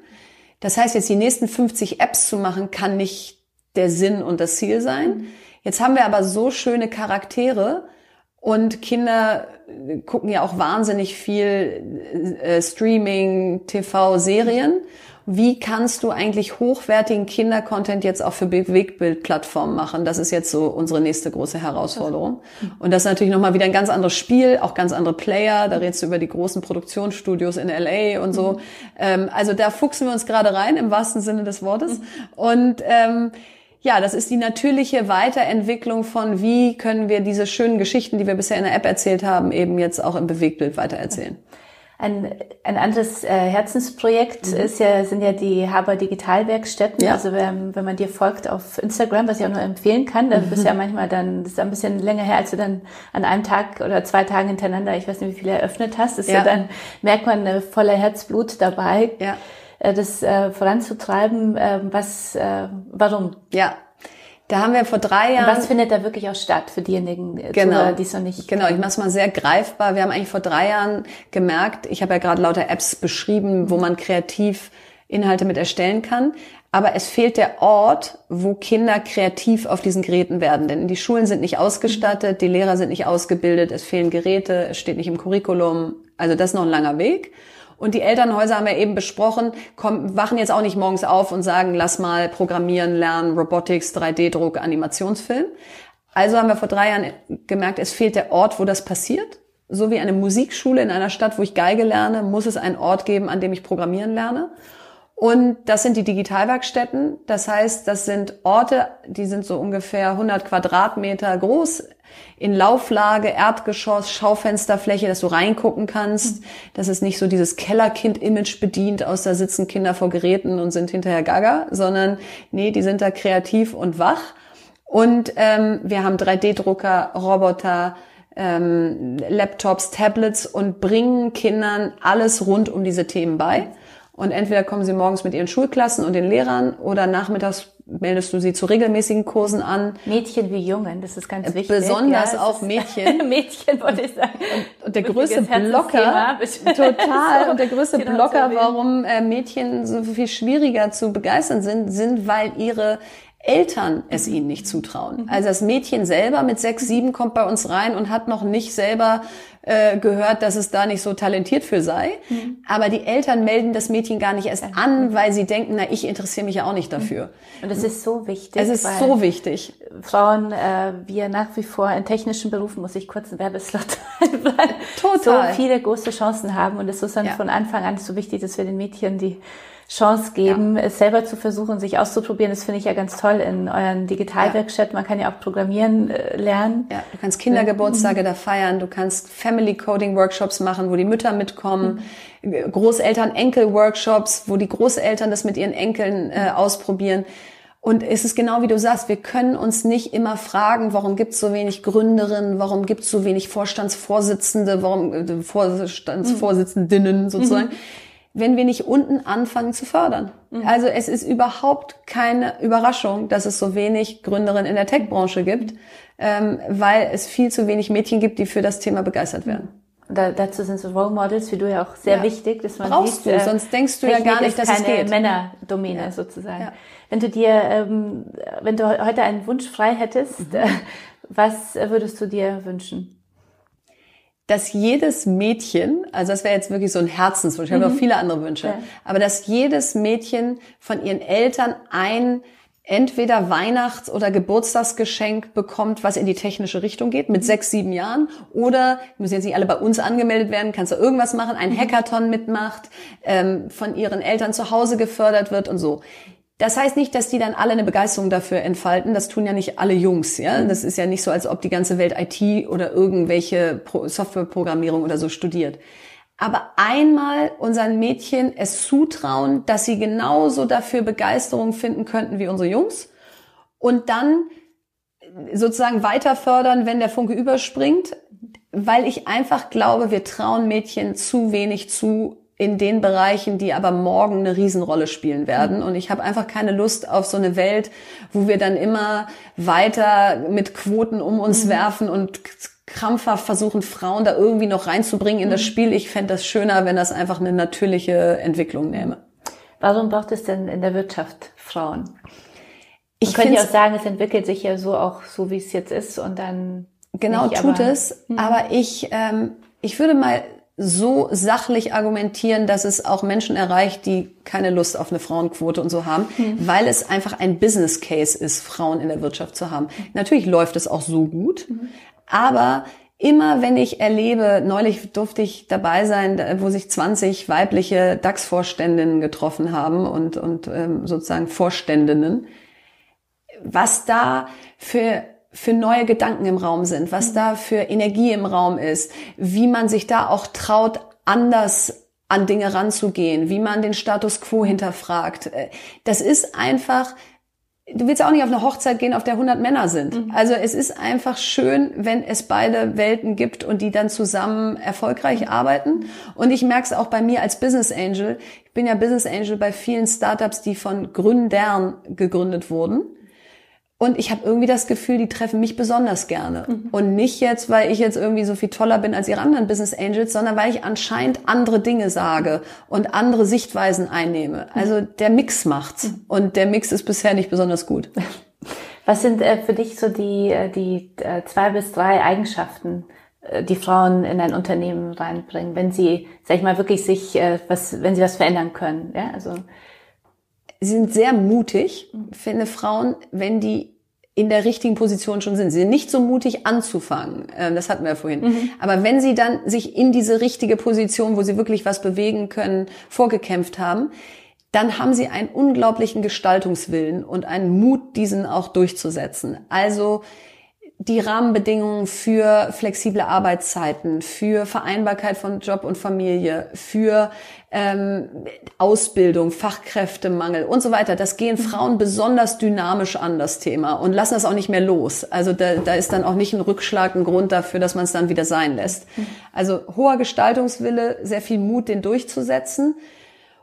B: Das heißt, jetzt die nächsten 50 Apps zu machen, kann nicht der Sinn und das Ziel sein. Mhm. Jetzt haben wir aber so schöne Charaktere Und Kinder gucken ja auch wahnsinnig viel äh, Streaming, TV, Serien. Wie kannst du eigentlich hochwertigen Kindercontent jetzt auch für Bewegtbildplattformen machen? Das ist jetzt so unsere nächste große Herausforderung. Und das ist natürlich nochmal wieder ein ganz anderes Spiel, auch ganz andere Player. Da redest du über die großen Produktionsstudios in LA und so. Mhm. also da fuchsen wir uns gerade rein, im wahrsten Sinne des Wortes. Mhm. Und ähm, ja, das ist die natürliche Weiterentwicklung von, wie können wir diese schönen Geschichten, die wir bisher in der App erzählt haben, eben jetzt auch im Bewegtbild weitererzählen.
A: Ein, ein anderes äh, Herzensprojekt mhm. ist ja, sind ja die Haber Digitalwerkstätten. Ja. Also wenn, wenn man dir folgt auf Instagram, was ich auch nur empfehlen kann, dann mhm. bist du ja manchmal dann, das ist ein bisschen länger her, als du dann an einem Tag oder zwei Tagen hintereinander, ich weiß nicht, wie viele eröffnet hast, ist ja, ja dann, merkt man äh, voller Herzblut dabei. Ja das äh, voranzutreiben. Äh, was, äh, warum?
B: Ja, da haben wir vor drei Jahren.
A: Und was findet da wirklich auch statt für diejenigen,
B: äh, genau, die es noch nicht Genau, ich mache es mal sehr greifbar. Wir haben eigentlich vor drei Jahren gemerkt, ich habe ja gerade lauter Apps beschrieben, wo man kreativ Inhalte mit erstellen kann. Aber es fehlt der Ort, wo Kinder kreativ auf diesen Geräten werden. Denn die Schulen sind nicht ausgestattet, die Lehrer sind nicht ausgebildet, es fehlen Geräte, es steht nicht im Curriculum. Also das ist noch ein langer Weg. Und die Elternhäuser haben ja eben besprochen, kommen, wachen jetzt auch nicht morgens auf und sagen, lass mal programmieren, lernen, Robotics, 3D-Druck, Animationsfilm. Also haben wir vor drei Jahren gemerkt, es fehlt der Ort, wo das passiert. So wie eine Musikschule in einer Stadt, wo ich Geige lerne, muss es einen Ort geben, an dem ich programmieren lerne. Und das sind die Digitalwerkstätten. Das heißt, das sind Orte, die sind so ungefähr 100 Quadratmeter groß, in Lauflage, Erdgeschoss, Schaufensterfläche, dass du reingucken kannst, dass es nicht so dieses Kellerkind-Image bedient, aus da sitzen Kinder vor Geräten und sind hinterher gaga, sondern nee, die sind da kreativ und wach. Und ähm, wir haben 3D-Drucker, Roboter, ähm, Laptops, Tablets und bringen Kindern alles rund um diese Themen bei. Und entweder kommen sie morgens mit ihren Schulklassen und den Lehrern oder nachmittags meldest du sie zu regelmäßigen Kursen an.
A: Mädchen wie Jungen, das ist ganz wichtig.
B: Besonders ja, auch Mädchen. [LAUGHS]
A: Mädchen wollte ich sagen.
B: Und, und der größte Blocker, [LAUGHS] total, und der größte genau Blocker, warum äh, Mädchen so viel schwieriger zu begeistern sind, sind, weil ihre Eltern es ihnen nicht zutrauen. Mhm. Also das Mädchen selber mit sechs, sieben kommt bei uns rein und hat noch nicht selber äh, gehört, dass es da nicht so talentiert für sei. Mhm. Aber die Eltern melden das Mädchen gar nicht erst an, weil sie denken, na, ich interessiere mich ja auch nicht dafür. Mhm.
A: Und es ist so wichtig.
B: Es ist so wichtig.
A: Frauen, äh, wir nach wie vor in technischen Berufen, muss ich kurz einen Werbeslot [LAUGHS]
B: Total.
A: so viele große Chancen haben. Und es ist dann ja. von Anfang an so wichtig, dass wir den Mädchen die Chance geben, ja. es selber zu versuchen, sich auszuprobieren. Das finde ich ja ganz toll in euren Digitalwerkstatt. Man kann ja auch programmieren äh, lernen.
B: Ja, du kannst Kindergeburtstage mhm. da feiern, du kannst Family Coding Workshops machen, wo die Mütter mitkommen, mhm. Großeltern Enkel Workshops, wo die Großeltern das mit ihren Enkeln äh, ausprobieren. Und es ist genau wie du sagst, wir können uns nicht immer fragen, warum gibt es so wenig Gründerinnen, warum gibt es so wenig Vorstandsvorsitzende, warum äh, Vorstandsvorsitzendinnen sozusagen. Mhm wenn wir nicht unten anfangen zu fördern. Mhm. Also es ist überhaupt keine Überraschung, dass es so wenig Gründerinnen in der Tech-Branche gibt, ähm, weil es viel zu wenig Mädchen gibt, die für das Thema begeistert werden.
A: Da, dazu sind so Role Models wie du ja auch sehr ja. wichtig,
B: dass man Brauchst sieht, du, äh, sonst denkst du ja gar nicht, dass es geht.
A: Männerdomäne ja. sozusagen. Ja. Wenn du dir, ähm, wenn du heute einen Wunsch frei hättest, mhm. was würdest du dir wünschen?
B: Dass jedes Mädchen, also das wäre jetzt wirklich so ein Herzenswunsch, ich habe mhm. auch viele andere Wünsche, ja. aber dass jedes Mädchen von ihren Eltern ein entweder Weihnachts- oder Geburtstagsgeschenk bekommt, was in die technische Richtung geht, mit mhm. sechs, sieben Jahren. Oder, müssen jetzt nicht alle bei uns angemeldet werden, kannst du irgendwas machen, ein mhm. Hackathon mitmacht, ähm, von ihren Eltern zu Hause gefördert wird und so. Das heißt nicht, dass die dann alle eine Begeisterung dafür entfalten. Das tun ja nicht alle Jungs, ja. Das ist ja nicht so, als ob die ganze Welt IT oder irgendwelche Softwareprogrammierung oder so studiert. Aber einmal unseren Mädchen es zutrauen, dass sie genauso dafür Begeisterung finden könnten wie unsere Jungs und dann sozusagen weiter fördern, wenn der Funke überspringt, weil ich einfach glaube, wir trauen Mädchen zu wenig zu, in den Bereichen, die aber morgen eine Riesenrolle spielen werden. Und ich habe einfach keine Lust auf so eine Welt, wo wir dann immer weiter mit Quoten um uns mhm. werfen und krampfhaft versuchen, Frauen da irgendwie noch reinzubringen in das mhm. Spiel. Ich fände das schöner, wenn das einfach eine natürliche Entwicklung nähme.
A: Warum braucht es denn in der Wirtschaft Frauen? Ich könnte ja auch sagen, es entwickelt sich ja so auch so, wie es jetzt ist und dann
B: Genau,
A: nicht,
B: tut
A: aber-
B: es. Aber ich, ähm, ich würde mal so sachlich argumentieren, dass es auch Menschen erreicht, die keine Lust auf eine Frauenquote und so haben, weil es einfach ein Business Case ist, Frauen in der Wirtschaft zu haben. Natürlich läuft es auch so gut, aber immer wenn ich erlebe, neulich durfte ich dabei sein, wo sich 20 weibliche DAX-Vorständinnen getroffen haben und, und ähm, sozusagen Vorständinnen, was da für für neue Gedanken im Raum sind, was da für Energie im Raum ist, wie man sich da auch traut, anders an Dinge ranzugehen, wie man den Status quo hinterfragt. Äh, Das ist einfach, du willst auch nicht auf eine Hochzeit gehen, auf der 100 Männer sind. Also es ist einfach schön, wenn es beide Welten gibt und die dann zusammen erfolgreich arbeiten. Und ich merke es auch bei mir als Business Angel. Ich bin ja Business Angel bei vielen Startups, die von Gründern gegründet wurden. Und ich habe irgendwie das Gefühl, die treffen mich besonders gerne. Und nicht jetzt, weil ich jetzt irgendwie so viel toller bin als ihre anderen Business Angels, sondern weil ich anscheinend andere Dinge sage und andere Sichtweisen einnehme. Also der Mix macht's. Und der Mix ist bisher nicht besonders gut. [LAUGHS]
A: Was sind äh, für dich so die, äh, die äh, zwei bis drei Eigenschaften, die Frauen in ein Unternehmen reinbringen, wenn sie, sag ich mal, wirklich sich was, wenn sie was verändern können? Ja, also
B: sind sehr mutig, finde Frauen, wenn die in der richtigen Position schon sind. Sie sind nicht so mutig anzufangen. Ähm, Das hatten wir ja vorhin. Aber wenn sie dann sich in diese richtige Position, wo sie wirklich was bewegen können, vorgekämpft haben, dann haben sie einen unglaublichen Gestaltungswillen und einen Mut, diesen auch durchzusetzen. Also die Rahmenbedingungen für flexible Arbeitszeiten, für Vereinbarkeit von Job und Familie, für ähm, Ausbildung, Fachkräftemangel und so weiter. Das gehen Frauen besonders dynamisch an, das Thema, und lassen das auch nicht mehr los. Also da, da ist dann auch nicht ein Rückschlag ein Grund dafür, dass man es dann wieder sein lässt. Also hoher Gestaltungswille, sehr viel Mut, den durchzusetzen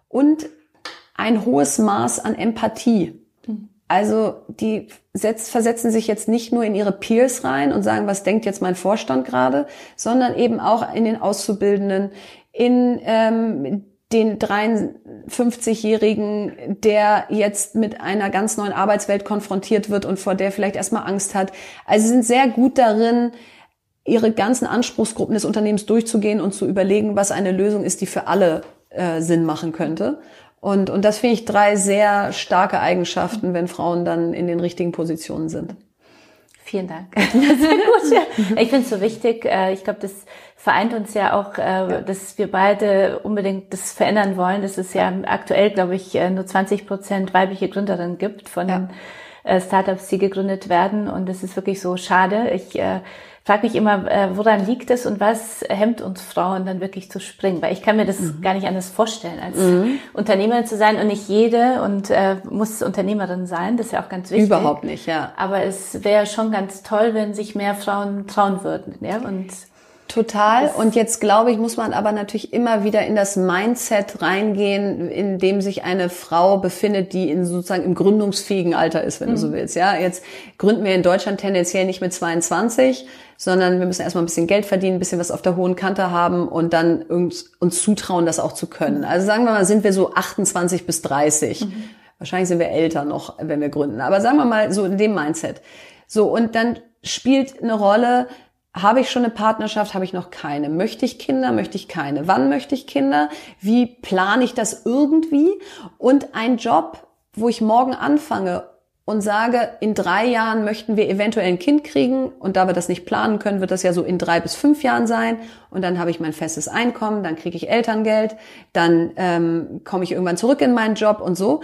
B: und ein hohes Maß an Empathie. Also die setzt, versetzen sich jetzt nicht nur in ihre Peers rein und sagen, was denkt jetzt mein Vorstand gerade, sondern eben auch in den Auszubildenden, in ähm, den 53-Jährigen, der jetzt mit einer ganz neuen Arbeitswelt konfrontiert wird und vor der vielleicht erstmal Angst hat. Also sie sind sehr gut darin, ihre ganzen Anspruchsgruppen des Unternehmens durchzugehen und zu überlegen, was eine Lösung ist, die für alle äh, Sinn machen könnte. Und, und das finde ich drei sehr starke Eigenschaften, wenn Frauen dann in den richtigen Positionen sind.
A: Vielen Dank. [LAUGHS] Ich finde es so wichtig. äh, Ich glaube, das vereint uns ja auch, äh, dass wir beide unbedingt das verändern wollen. Dass es ja aktuell, glaube ich, äh, nur 20 Prozent weibliche Gründerinnen gibt von
B: Ja.
A: Startups, die gegründet werden. Und das ist wirklich so schade. Ich äh, frage mich immer, äh, woran liegt es und was hemmt uns Frauen dann wirklich zu springen? Weil ich kann mir das
B: Mhm.
A: gar nicht anders vorstellen, als Unternehmerin zu sein und nicht jede und äh, muss Unternehmerin sein. Das ist ja auch ganz wichtig.
B: Überhaupt nicht, ja.
A: Aber es wäre schon ganz toll, wenn sich mehr Frauen trauen würden. Ja? Und
B: Total. Und jetzt glaube ich, muss man aber natürlich immer wieder in das Mindset reingehen, in dem sich eine Frau befindet, die in sozusagen im gründungsfähigen Alter ist, wenn du so willst. Ja, jetzt gründen wir in Deutschland tendenziell nicht mit 22, sondern wir müssen erstmal ein bisschen Geld verdienen, ein bisschen was auf der hohen Kante haben und dann uns, uns zutrauen, das auch zu können. Also sagen wir mal, sind wir so 28 bis 30. Wahrscheinlich sind wir älter noch, wenn wir gründen. Aber sagen wir mal so in dem Mindset. So, und dann spielt eine Rolle, habe ich schon eine Partnerschaft, habe ich noch keine? Möchte ich Kinder, möchte ich keine? Wann möchte ich Kinder? Wie plane ich das irgendwie? Und ein Job, wo ich morgen anfange und sage, in drei Jahren möchten wir eventuell ein Kind kriegen und da wir das nicht planen können, wird das ja so in drei bis fünf Jahren sein und dann habe ich mein festes Einkommen, dann kriege ich Elterngeld, dann ähm, komme ich irgendwann zurück in meinen Job und so,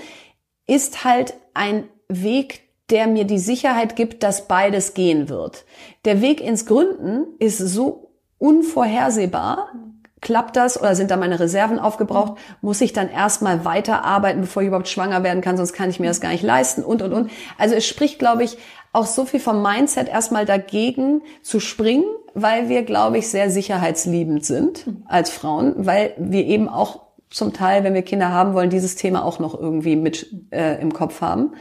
B: ist halt ein Weg, der mir die Sicherheit gibt, dass beides gehen wird. Der Weg ins Gründen ist so unvorhersehbar. Klappt das oder sind da meine Reserven aufgebraucht? Muss ich dann erstmal weiterarbeiten, bevor ich überhaupt schwanger werden kann, sonst kann ich mir das gar nicht leisten und, und, und. Also es spricht, glaube ich, auch so viel vom Mindset erstmal dagegen zu springen, weil wir, glaube ich, sehr sicherheitsliebend sind als Frauen, weil wir eben auch zum Teil, wenn wir Kinder haben wollen, dieses Thema auch noch irgendwie mit äh, im Kopf haben.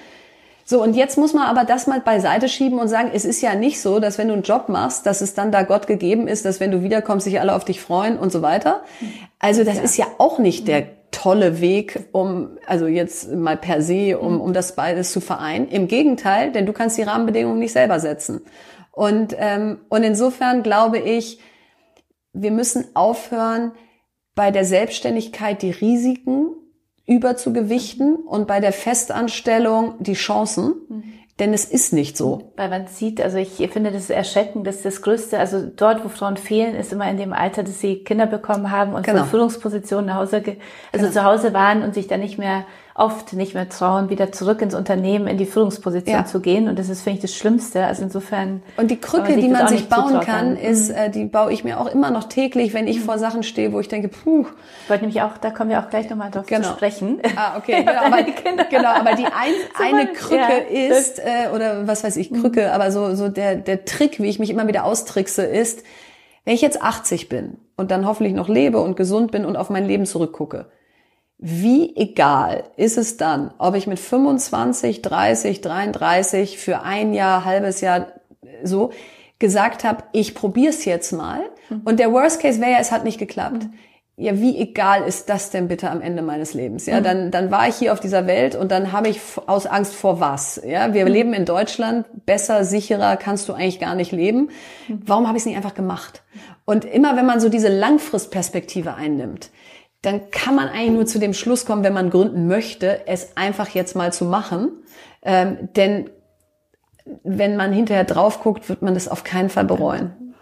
B: So, und jetzt muss man aber das mal beiseite schieben und sagen, es ist ja nicht so, dass wenn du einen Job machst, dass es dann da Gott gegeben ist, dass wenn du wiederkommst, sich alle auf dich freuen und so weiter. Also das ist ja auch nicht der tolle Weg, um, also jetzt mal per se, um, um das beides zu vereinen. Im Gegenteil, denn du kannst die Rahmenbedingungen nicht selber setzen. Und, ähm, und insofern glaube ich, wir müssen aufhören, bei der Selbstständigkeit die Risiken überzugewichten und bei der Festanstellung die Chancen. Mhm. Denn es ist nicht so.
A: Weil man sieht, also ich finde das erschreckend, dass das Größte, also dort, wo Frauen fehlen, ist immer in dem Alter, dass sie Kinder bekommen haben und genau. Führungspositionen nach Hause, also genau. zu Hause waren und sich dann nicht mehr oft nicht mehr trauen, wieder zurück ins Unternehmen, in die Führungsposition ja. zu gehen. Und das ist, finde ich, das Schlimmste. Also insofern.
B: Und die Krücke, die man sich bauen kann, ist, mhm. äh, die baue ich mir auch immer noch täglich, wenn ich mhm. vor Sachen stehe, wo ich denke, puh.
A: Ich wollte nämlich auch, da kommen wir auch gleich nochmal drauf genau. zu sprechen.
B: Ah, okay. [LAUGHS] Genau, aber, genau, aber die ein, [LAUGHS] eine Krücke ja, ist, äh, oder was weiß ich, Krücke, mhm. aber so, so der, der Trick, wie ich mich immer wieder austrickse, ist, wenn ich jetzt 80 bin und dann hoffentlich noch lebe und gesund bin und auf mein Leben zurückgucke, wie egal ist es dann, ob ich mit 25, 30, 33 für ein Jahr, halbes Jahr so gesagt habe, ich probiere es jetzt mal. Mhm. Und der Worst Case wäre ja, es hat nicht geklappt. Mhm. Ja, wie egal ist das denn bitte am Ende meines Lebens? Ja, mhm. dann, dann war ich hier auf dieser Welt und dann habe ich aus Angst vor was? Ja, wir leben in Deutschland, besser, sicherer kannst du eigentlich gar nicht leben. Warum habe ich es nicht einfach gemacht? Und immer wenn man so diese Langfristperspektive einnimmt, dann kann man eigentlich nur zu dem Schluss kommen, wenn man gründen möchte, es einfach jetzt mal zu machen. Ähm, denn wenn man hinterher drauf guckt, wird man das auf keinen Fall bereuen.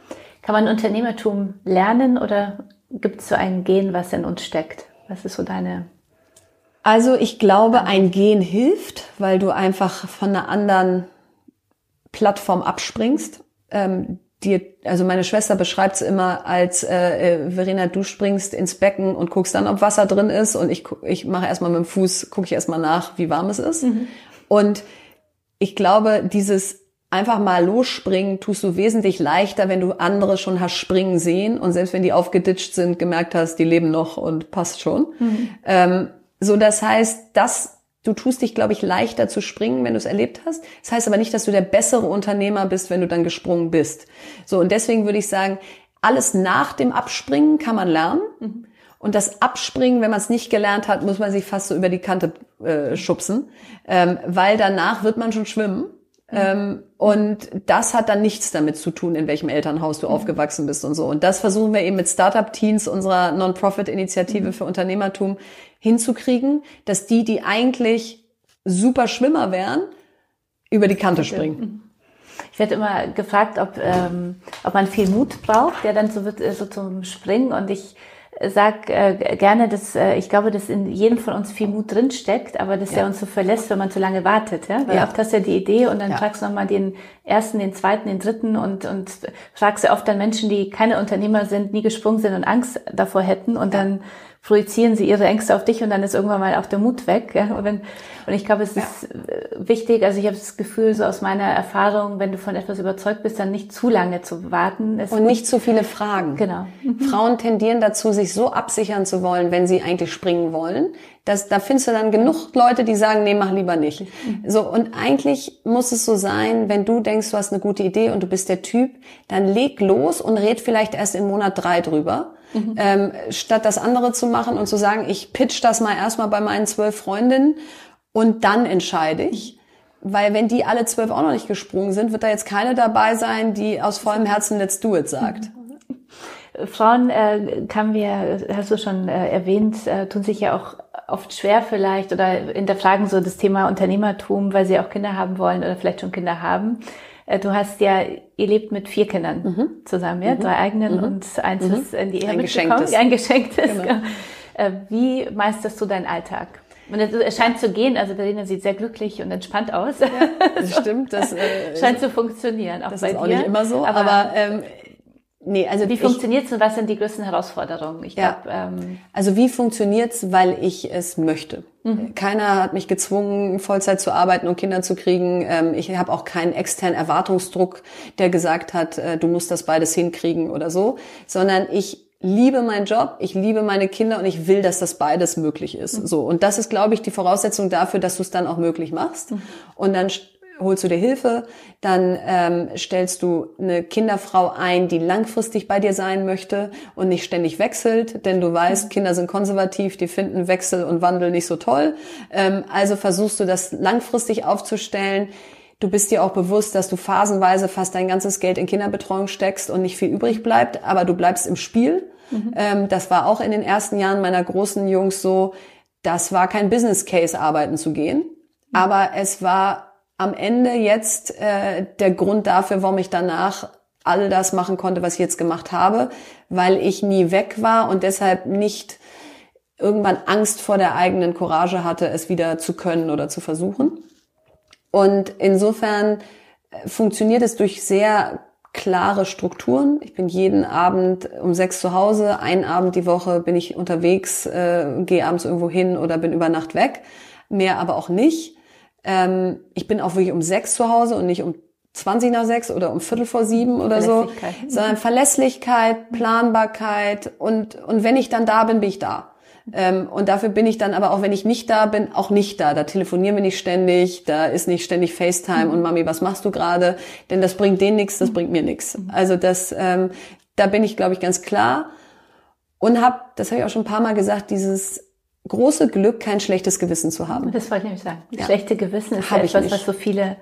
A: Kann man Unternehmertum lernen oder gibt es so ein Gen, was in uns steckt? Was ist so deine?
B: Also ich glaube, ein Gen hilft, weil du einfach von einer anderen Plattform abspringst. Ähm, dir, also meine Schwester beschreibt es immer als äh, äh, Verena, du springst ins Becken und guckst dann, ob Wasser drin ist und ich ich mache erstmal mit dem Fuß, gucke ich erstmal nach, wie warm es ist. Mhm. Und ich glaube, dieses einfach mal losspringen tust du wesentlich leichter, wenn du andere schon hast springen sehen und selbst wenn die aufgeditscht sind, gemerkt hast, die leben noch und passt schon. Mhm. Ähm, so, das heißt, das Du tust dich, glaube ich, leichter zu springen, wenn du es erlebt hast. Das heißt aber nicht, dass du der bessere Unternehmer bist, wenn du dann gesprungen bist. So, und deswegen würde ich sagen, alles nach dem Abspringen kann man lernen. Mhm. Und das Abspringen, wenn man es nicht gelernt hat, muss man sich fast so über die Kante äh, schubsen, ähm, weil danach wird man schon schwimmen. Mhm. Ähm, und das hat dann nichts damit zu tun, in welchem Elternhaus du mhm. aufgewachsen bist und so. Und das versuchen wir eben mit Startup-Teens unserer Non-Profit-Initiative mhm. für Unternehmertum hinzukriegen, dass die, die eigentlich super Schwimmer wären, über die Kante springen. Mhm.
A: Ich werde immer gefragt, ob, ähm, ob man viel Mut braucht, der dann so wird äh, so zum Springen. Und ich sag äh, gerne, dass äh, ich glaube, dass in jedem von uns viel Mut drin steckt, aber dass ja. er uns so verlässt, wenn man zu lange wartet. Ja? Weil ja. oft hast du ja die Idee und dann ja. fragst du nochmal den ersten, den zweiten, den dritten und, und fragst ja oft dann Menschen, die keine Unternehmer sind, nie gesprungen sind und Angst davor hätten und dann projizieren sie ihre Ängste auf dich und dann ist irgendwann mal auch der Mut weg. Ja? Und, wenn, und ich glaube, es ist ja. wichtig, also ich habe das Gefühl, so aus meiner Erfahrung, wenn du von etwas überzeugt bist, dann nicht zu lange zu warten.
B: und nicht zu viele Fragen.
A: Genau.
B: Frauen tendieren dazu, sich so absichern zu wollen, wenn sie eigentlich springen wollen. Das, da findest du dann genug Leute, die sagen, nee, mach lieber nicht. Mhm. So, und eigentlich muss es so sein, wenn du denkst, du hast eine gute Idee und du bist der Typ, dann leg los und red vielleicht erst in Monat drei drüber Mhm. Ähm, statt das andere zu machen und zu sagen, ich pitch das mal erstmal bei meinen zwölf Freundinnen und dann entscheide ich. Weil wenn die alle zwölf auch noch nicht gesprungen sind, wird da jetzt keine dabei sein, die aus vollem Herzen Let's do it sagt.
A: Frauen, äh, kann wir, hast du schon äh, erwähnt, äh, tun sich ja auch oft schwer vielleicht oder hinterfragen so das Thema Unternehmertum, weil sie auch Kinder haben wollen oder vielleicht schon Kinder haben. Äh, du hast ja, ihr lebt mit vier Kindern mhm. zusammen, ja? Mhm. Drei eigenen mhm. und eins mhm. ist in die Ehe
B: ein geschenktes.
A: Ein geschenktes. Genau. Äh, wie meisterst du deinen Alltag? Und es scheint zu gehen, also Verena sieht sehr glücklich und entspannt aus. Ja,
B: das [LAUGHS] stimmt. Das
A: äh, scheint zu funktionieren,
B: auch das bei ist auch dir. nicht immer so, aber, aber ähm,
A: Nee, also wie funktioniert's und was sind die größten Herausforderungen? Ich
B: ja. ähm also wie funktioniert's, weil ich es möchte. Mhm. Keiner hat mich gezwungen, Vollzeit zu arbeiten und Kinder zu kriegen. Ähm, ich habe auch keinen externen Erwartungsdruck, der gesagt hat, äh, du musst das beides hinkriegen oder so, sondern ich liebe meinen Job, ich liebe meine Kinder und ich will, dass das beides möglich ist. Mhm. So und das ist, glaube ich, die Voraussetzung dafür, dass du es dann auch möglich machst. Mhm. Und dann holst du dir Hilfe, dann ähm, stellst du eine Kinderfrau ein, die langfristig bei dir sein möchte und nicht ständig wechselt, denn du weißt, mhm. Kinder sind konservativ, die finden Wechsel und Wandel nicht so toll. Ähm, also versuchst du das langfristig aufzustellen. Du bist dir auch bewusst, dass du phasenweise fast dein ganzes Geld in Kinderbetreuung steckst und nicht viel übrig bleibt, aber du bleibst im Spiel. Mhm. Ähm, das war auch in den ersten Jahren meiner großen Jungs so. Das war kein Business Case, arbeiten zu gehen. Mhm. Aber es war am Ende jetzt äh, der Grund dafür, warum ich danach all das machen konnte, was ich jetzt gemacht habe, weil ich nie weg war und deshalb nicht irgendwann Angst vor der eigenen Courage hatte, es wieder zu können oder zu versuchen. Und insofern äh, funktioniert es durch sehr klare Strukturen. Ich bin jeden Abend um sechs zu Hause, einen Abend die Woche bin ich unterwegs, äh, gehe abends irgendwo hin oder bin über Nacht weg. Mehr aber auch nicht. Ähm, ich bin auch wirklich um sechs zu Hause und nicht um 20 nach sechs oder um Viertel vor sieben oder so, sondern Verlässlichkeit, Planbarkeit und, und wenn ich dann da bin, bin ich da. Ähm, und dafür bin ich dann aber auch, wenn ich nicht da bin, auch nicht da. Da telefonieren wir nicht ständig, da ist nicht ständig FaceTime und Mami, was machst du gerade? Denn das bringt denen nichts, das bringt mir nichts. Also das, ähm, da bin ich, glaube ich, ganz klar. Und habe, das habe ich auch schon ein paar Mal gesagt, dieses große Glück, kein schlechtes Gewissen zu haben.
A: Das wollte ich nämlich sagen. Ja. schlechte Gewissen ist ja etwas, was so viele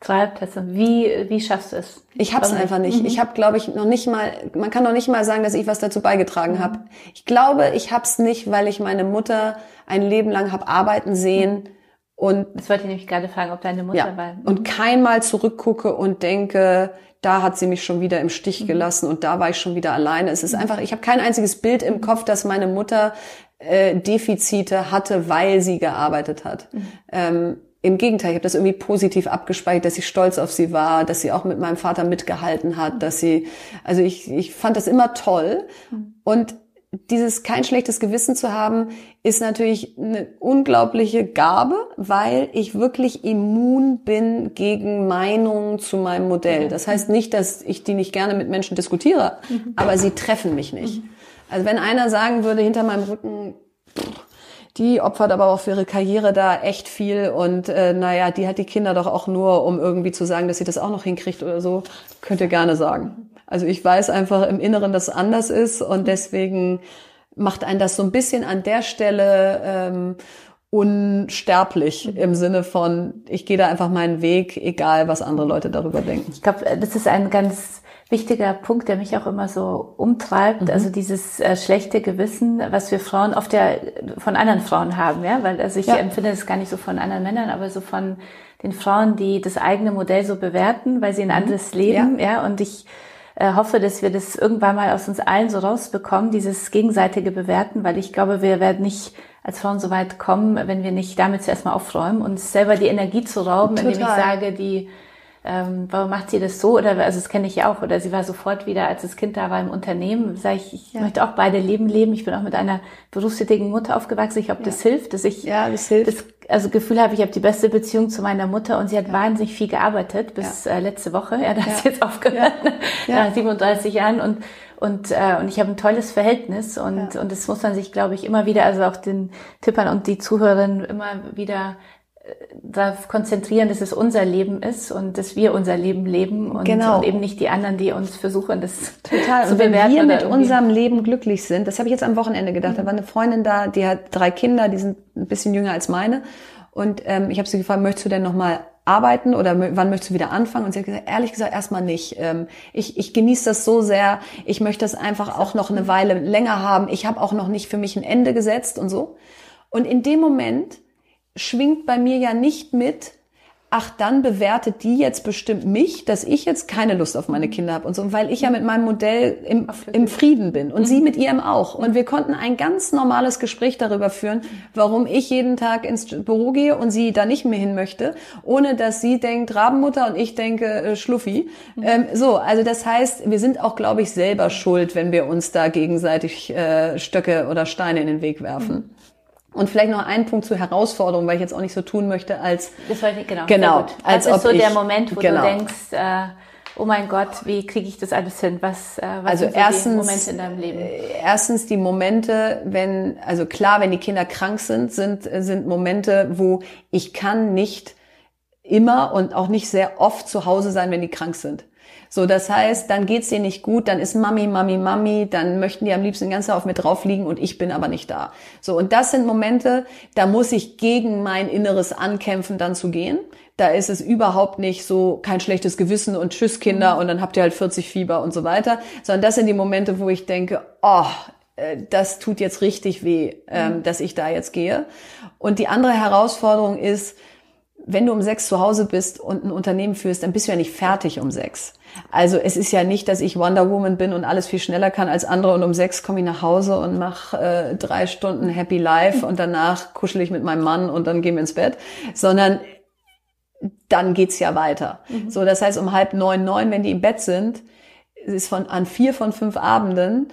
A: treibt. Also wie, wie schaffst du es?
B: Ich habe es einfach nicht. Mhm. Ich habe, glaube ich, noch nicht mal, man kann noch nicht mal sagen, dass ich was dazu beigetragen mhm. habe. Ich glaube, ich habe es nicht, weil ich meine Mutter ein Leben lang habe arbeiten sehen. Mhm. Und
A: das wollte ich nämlich gerade fragen, ob deine Mutter ja, war.
B: Und keinmal zurückgucke und denke, da hat sie mich schon wieder im Stich mhm. gelassen und da war ich schon wieder alleine. Es ist mhm. einfach, ich habe kein einziges Bild im Kopf, dass meine Mutter äh, Defizite hatte, weil sie gearbeitet hat. Mhm. Ähm, im Gegenteil, ich habe das irgendwie positiv abgespeichert, dass ich stolz auf sie war, dass sie auch mit meinem Vater mitgehalten hat, dass sie, also ich, ich fand das immer toll. Und dieses kein schlechtes Gewissen zu haben, ist natürlich eine unglaubliche Gabe, weil ich wirklich immun bin gegen Meinungen zu meinem Modell. Das heißt nicht, dass ich die nicht gerne mit Menschen diskutiere, mhm. aber sie treffen mich nicht. Also wenn einer sagen würde hinter meinem Rücken, die opfert aber auch für ihre Karriere da echt viel und äh, naja, die hat die Kinder doch auch nur, um irgendwie zu sagen, dass sie das auch noch hinkriegt oder so, könnt ihr gerne sagen. Also ich weiß einfach im Inneren, dass es anders ist und deswegen macht einen das so ein bisschen an der Stelle ähm, unsterblich im Sinne von, ich gehe da einfach meinen Weg, egal was andere Leute darüber denken.
A: Ich glaube, das ist ein ganz wichtiger Punkt, der mich auch immer so umtreibt, mhm. also dieses äh, schlechte Gewissen, was wir Frauen oft ja von anderen Frauen haben, ja, weil also ich ja. empfinde es gar nicht so von anderen Männern, aber so von den Frauen, die das eigene Modell so bewerten, weil sie ein mhm. anderes leben, ja, ja und ich äh, hoffe, dass wir das irgendwann mal aus uns allen so rausbekommen, dieses gegenseitige Bewerten, weil ich glaube, wir werden nicht als Frauen so weit kommen, wenn wir nicht damit zuerst mal aufräumen, uns selber die Energie zu rauben, Total. indem ich sage, die ähm, warum macht sie das so? Oder also das kenne ich ja auch. Oder sie war sofort wieder, als das Kind da war im Unternehmen, sage ich, ich ja. möchte auch beide Leben leben. Ich bin auch mit einer berufstätigen Mutter aufgewachsen. Ich glaube, ja. das hilft, dass ich
B: ja, das hilft.
A: Das, also Gefühl habe, ich habe die beste Beziehung zu meiner Mutter und sie hat ja. wahnsinnig viel gearbeitet bis äh, letzte Woche. Ja, da sie jetzt aufgehört ja. nach 37 Jahren und und äh, und ich habe ein tolles Verhältnis und und das muss man sich, glaube ich, immer wieder, also auch den Tippern und die Zuhörerinnen immer wieder darauf konzentrieren, dass es unser Leben ist und dass wir unser Leben leben und, genau. und eben nicht die anderen, die uns versuchen, das
B: Total. zu und wenn bewerten. Wenn wir mit unserem Leben glücklich sind, das habe ich jetzt am Wochenende gedacht. Mhm. Da war eine Freundin da, die hat drei Kinder, die sind ein bisschen jünger als meine. Und ähm, ich habe sie gefragt, möchtest du denn noch mal arbeiten oder wann möchtest du wieder anfangen? Und sie hat gesagt, ehrlich gesagt, erstmal nicht. Ähm, ich, ich genieße das so sehr. Ich möchte das einfach auch noch eine Weile länger haben. Ich habe auch noch nicht für mich ein Ende gesetzt und so. Und in dem Moment schwingt bei mir ja nicht mit, ach, dann bewertet die jetzt bestimmt mich, dass ich jetzt keine Lust auf meine Kinder habe und so, weil ich ja mit meinem Modell im, im Frieden bin und mhm. sie mit ihrem auch. Und wir konnten ein ganz normales Gespräch darüber führen, warum ich jeden Tag ins Büro gehe und sie da nicht mehr hin möchte, ohne dass sie denkt Rabenmutter und ich denke äh, Schluffi. Mhm. Ähm, so, also das heißt, wir sind auch, glaube ich, selber schuld, wenn wir uns da gegenseitig äh, Stöcke oder Steine in den Weg werfen. Mhm. Und vielleicht noch ein Punkt zur Herausforderung, weil ich jetzt auch nicht so tun möchte, als
A: das war, genau,
B: genau
A: als das ist so ich, der Moment, wo genau. du denkst, äh, oh mein Gott, wie kriege ich das alles hin? Was, äh, was
B: also
A: sind
B: erstens,
A: die Momente in deinem Leben? Äh,
B: erstens die Momente, wenn also klar, wenn die Kinder krank sind, sind sind Momente, wo ich kann nicht immer und auch nicht sehr oft zu Hause sein, wenn die krank sind. So, das heißt, dann geht's denen nicht gut, dann ist Mami, Mami, Mami, dann möchten die am liebsten Tag auf mir drauf liegen und ich bin aber nicht da. So, und das sind Momente, da muss ich gegen mein inneres Ankämpfen dann zu gehen. Da ist es überhaupt nicht so kein schlechtes Gewissen und Tschüss Kinder und dann habt ihr halt 40 Fieber und so weiter, sondern das sind die Momente, wo ich denke, oh, äh, das tut jetzt richtig weh, ähm, mhm. dass ich da jetzt gehe. Und die andere Herausforderung ist, wenn du um sechs zu Hause bist und ein Unternehmen führst, dann bist du ja nicht fertig um sechs. Also es ist ja nicht, dass ich Wonder Woman bin und alles viel schneller kann als andere und um sechs komme ich nach Hause und mache äh, drei Stunden Happy Life und danach kuschel ich mit meinem Mann und dann gehen wir ins Bett, sondern dann geht's ja weiter. Mhm. So, das heißt um halb neun, neun, wenn die im Bett sind, ist von an vier von fünf Abenden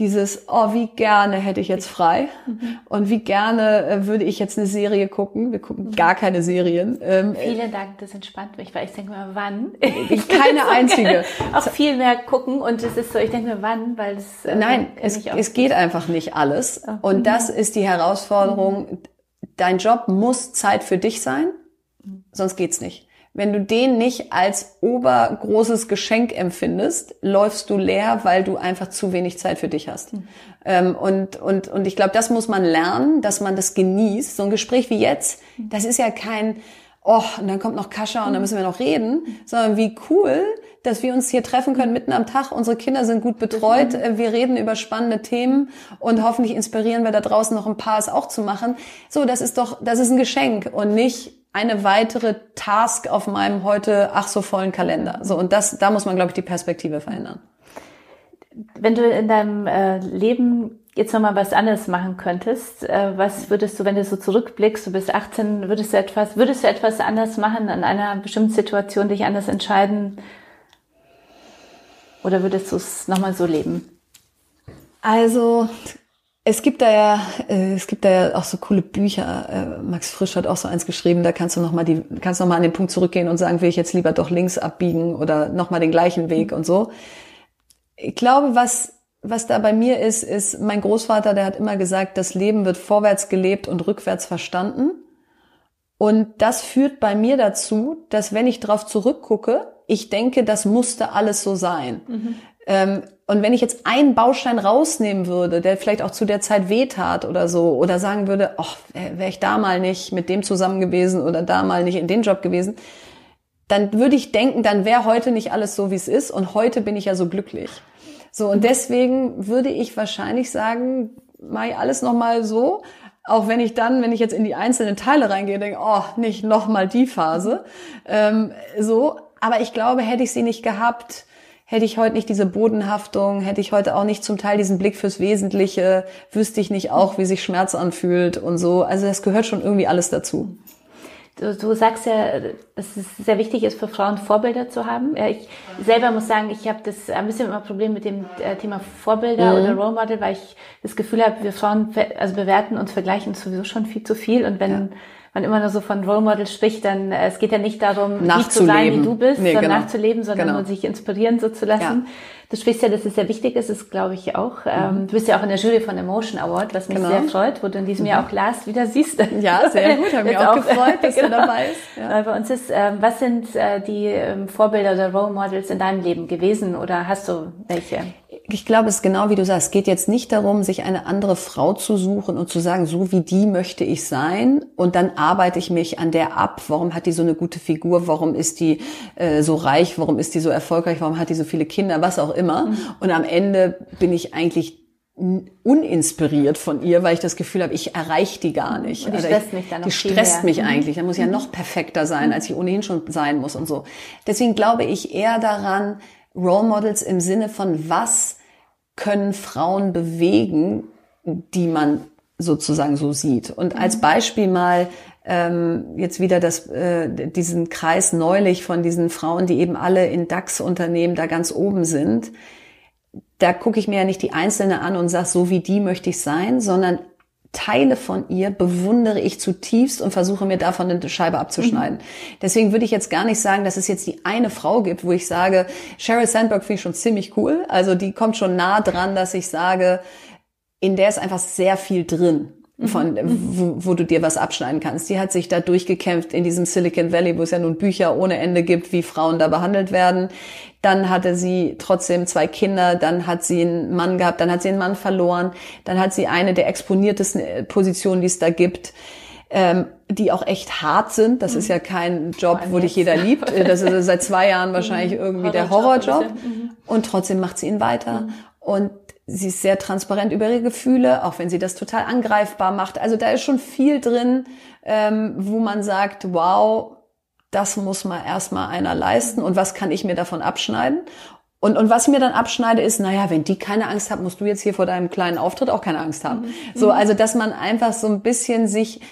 B: dieses, oh, wie gerne hätte ich jetzt frei mhm. und wie gerne äh, würde ich jetzt eine Serie gucken. Wir gucken mhm. gar keine Serien.
A: Ähm, Vielen Dank, das entspannt mich, weil ich denke mir, wann?
B: Keine [LAUGHS] einzige.
A: auch viel mehr gucken und es ist so, ich denke mir, wann, weil es...
B: Äh, Nein, es, es geht einfach nicht alles. Oh. Und das ist die Herausforderung. Mhm. Dein Job muss Zeit für dich sein, mhm. sonst geht's nicht. Wenn du den nicht als obergroßes Geschenk empfindest, läufst du leer, weil du einfach zu wenig Zeit für dich hast. Mhm. Ähm, und, und, und ich glaube, das muss man lernen, dass man das genießt. So ein Gespräch wie jetzt, das ist ja kein, oh, und dann kommt noch Kascha und dann müssen wir noch reden, sondern wie cool, dass wir uns hier treffen können mitten am Tag. Unsere Kinder sind gut betreut. Äh, wir reden über spannende Themen und hoffentlich inspirieren wir da draußen noch ein paar, es auch zu machen. So, das ist doch, das ist ein Geschenk und nicht eine weitere Task auf meinem heute ach so vollen Kalender. So und das, da muss man glaube ich die Perspektive verändern.
A: Wenn du in deinem äh, Leben jetzt nochmal was anderes machen könntest, äh, was würdest du, wenn du so zurückblickst, du bist 18, würdest du etwas, würdest du etwas anders machen, an einer bestimmten Situation dich anders entscheiden? Oder würdest du es nochmal so leben?
B: Also es gibt da ja, äh, es gibt da ja auch so coole Bücher. Äh, Max Frisch hat auch so eins geschrieben. Da kannst du noch mal die, kannst noch mal an den Punkt zurückgehen und sagen, will ich jetzt lieber doch links abbiegen oder noch mal den gleichen Weg und so. Ich glaube, was was da bei mir ist, ist mein Großvater, der hat immer gesagt, das Leben wird vorwärts gelebt und rückwärts verstanden. Und das führt bei mir dazu, dass wenn ich drauf zurückgucke, ich denke, das musste alles so sein. Mhm. Ähm, und wenn ich jetzt einen Baustein rausnehmen würde, der vielleicht auch zu der Zeit wehtat oder so, oder sagen würde, ach, wäre ich da mal nicht mit dem zusammen gewesen oder da mal nicht in den Job gewesen, dann würde ich denken, dann wäre heute nicht alles so, wie es ist. Und heute bin ich ja so glücklich. So, und deswegen würde ich wahrscheinlich sagen, mache ich alles nochmal so. Auch wenn ich dann, wenn ich jetzt in die einzelnen Teile reingehe, denke, oh, nicht nochmal die Phase. Ähm, so, aber ich glaube, hätte ich sie nicht gehabt, hätte ich heute nicht diese Bodenhaftung, hätte ich heute auch nicht zum Teil diesen Blick fürs Wesentliche, wüsste ich nicht auch, wie sich Schmerz anfühlt und so. Also das gehört schon irgendwie alles dazu.
A: Du, du sagst ja, dass es sehr wichtig ist für Frauen Vorbilder zu haben. Ich selber muss sagen, ich habe das ein bisschen immer Problem mit dem äh, Thema Vorbilder mhm. oder Role Model, weil ich das Gefühl habe, wir Frauen also bewerten und vergleichen sowieso schon viel zu viel und wenn ja man immer nur so von Role Model spricht, dann äh, es geht ja nicht darum, nicht zu sein, wie du bist, nee, sondern genau. nachzuleben, sondern genau. nur sich inspirieren so zu lassen. Ja. Du sprichst ja, dass es sehr wichtig ist, ist glaube ich auch. Ähm, mhm. Du bist ja auch in der Jury von Emotion Award, was mich genau. sehr freut, wo du in diesem Jahr mhm. auch Lars wieder siehst.
B: Ja, sehr gut, habe [LAUGHS] mich auch, auch gefreut, dass [LAUGHS] genau. du dabei bist.
A: Ja. Bei uns ist, ähm, was sind äh, die ähm, Vorbilder oder Role Models in deinem Leben gewesen oder hast du welche?
B: Ich glaube, es ist genau wie du sagst. Es geht jetzt nicht darum, sich eine andere Frau zu suchen und zu sagen, so wie die möchte ich sein. Und dann arbeite ich mich an der ab. Warum hat die so eine gute Figur? Warum ist die äh, so reich? Warum ist die so erfolgreich? Warum hat die so viele Kinder? Was auch immer. Mhm. Und am Ende bin ich eigentlich uninspiriert von ihr, weil ich das Gefühl habe, ich erreiche die gar nicht.
A: Und die stresst ich, mich dann noch
B: Die stresst mich mhm. eigentlich. Da muss ich ja mhm. noch perfekter sein, mhm. als ich ohnehin schon sein muss und so. Deswegen glaube ich eher daran, Role Models im Sinne von was können Frauen bewegen, die man sozusagen so sieht. Und als mhm. Beispiel mal ähm, jetzt wieder das, äh, diesen Kreis neulich von diesen Frauen, die eben alle in DAX-Unternehmen da ganz oben sind. Da gucke ich mir ja nicht die Einzelne an und sage, so wie die möchte ich sein, sondern Teile von ihr bewundere ich zutiefst und versuche mir davon eine Scheibe abzuschneiden. Mhm. Deswegen würde ich jetzt gar nicht sagen, dass es jetzt die eine Frau gibt, wo ich sage, Sheryl Sandberg finde ich schon ziemlich cool. Also die kommt schon nah dran, dass ich sage, in der ist einfach sehr viel drin. Von wo, wo du dir was abschneiden kannst. Die hat sich da durchgekämpft in diesem Silicon Valley, wo es ja nun Bücher ohne Ende gibt, wie Frauen da behandelt werden. Dann hatte sie trotzdem zwei Kinder, dann hat sie einen Mann gehabt, dann hat sie einen Mann verloren, dann hat sie eine der exponiertesten äh, Positionen, die es da gibt. Ähm, die auch echt hart sind. Das ist ja kein Job, wo dich jeder liebt. [LAUGHS] Das ist seit zwei Jahren wahrscheinlich irgendwie der Horrorjob. Mhm. Und trotzdem macht sie ihn weiter. Mhm. Und sie ist sehr transparent über ihre Gefühle, auch wenn sie das total angreifbar macht. Also da ist schon viel drin, ähm, wo man sagt, wow, das muss mal erstmal einer leisten und was kann ich mir davon abschneiden? Und, und was ich mir dann abschneide, ist, naja, wenn die keine Angst hat, musst du jetzt hier vor deinem kleinen Auftritt auch keine Angst haben. Mhm. So, also, dass man einfach so ein bisschen sich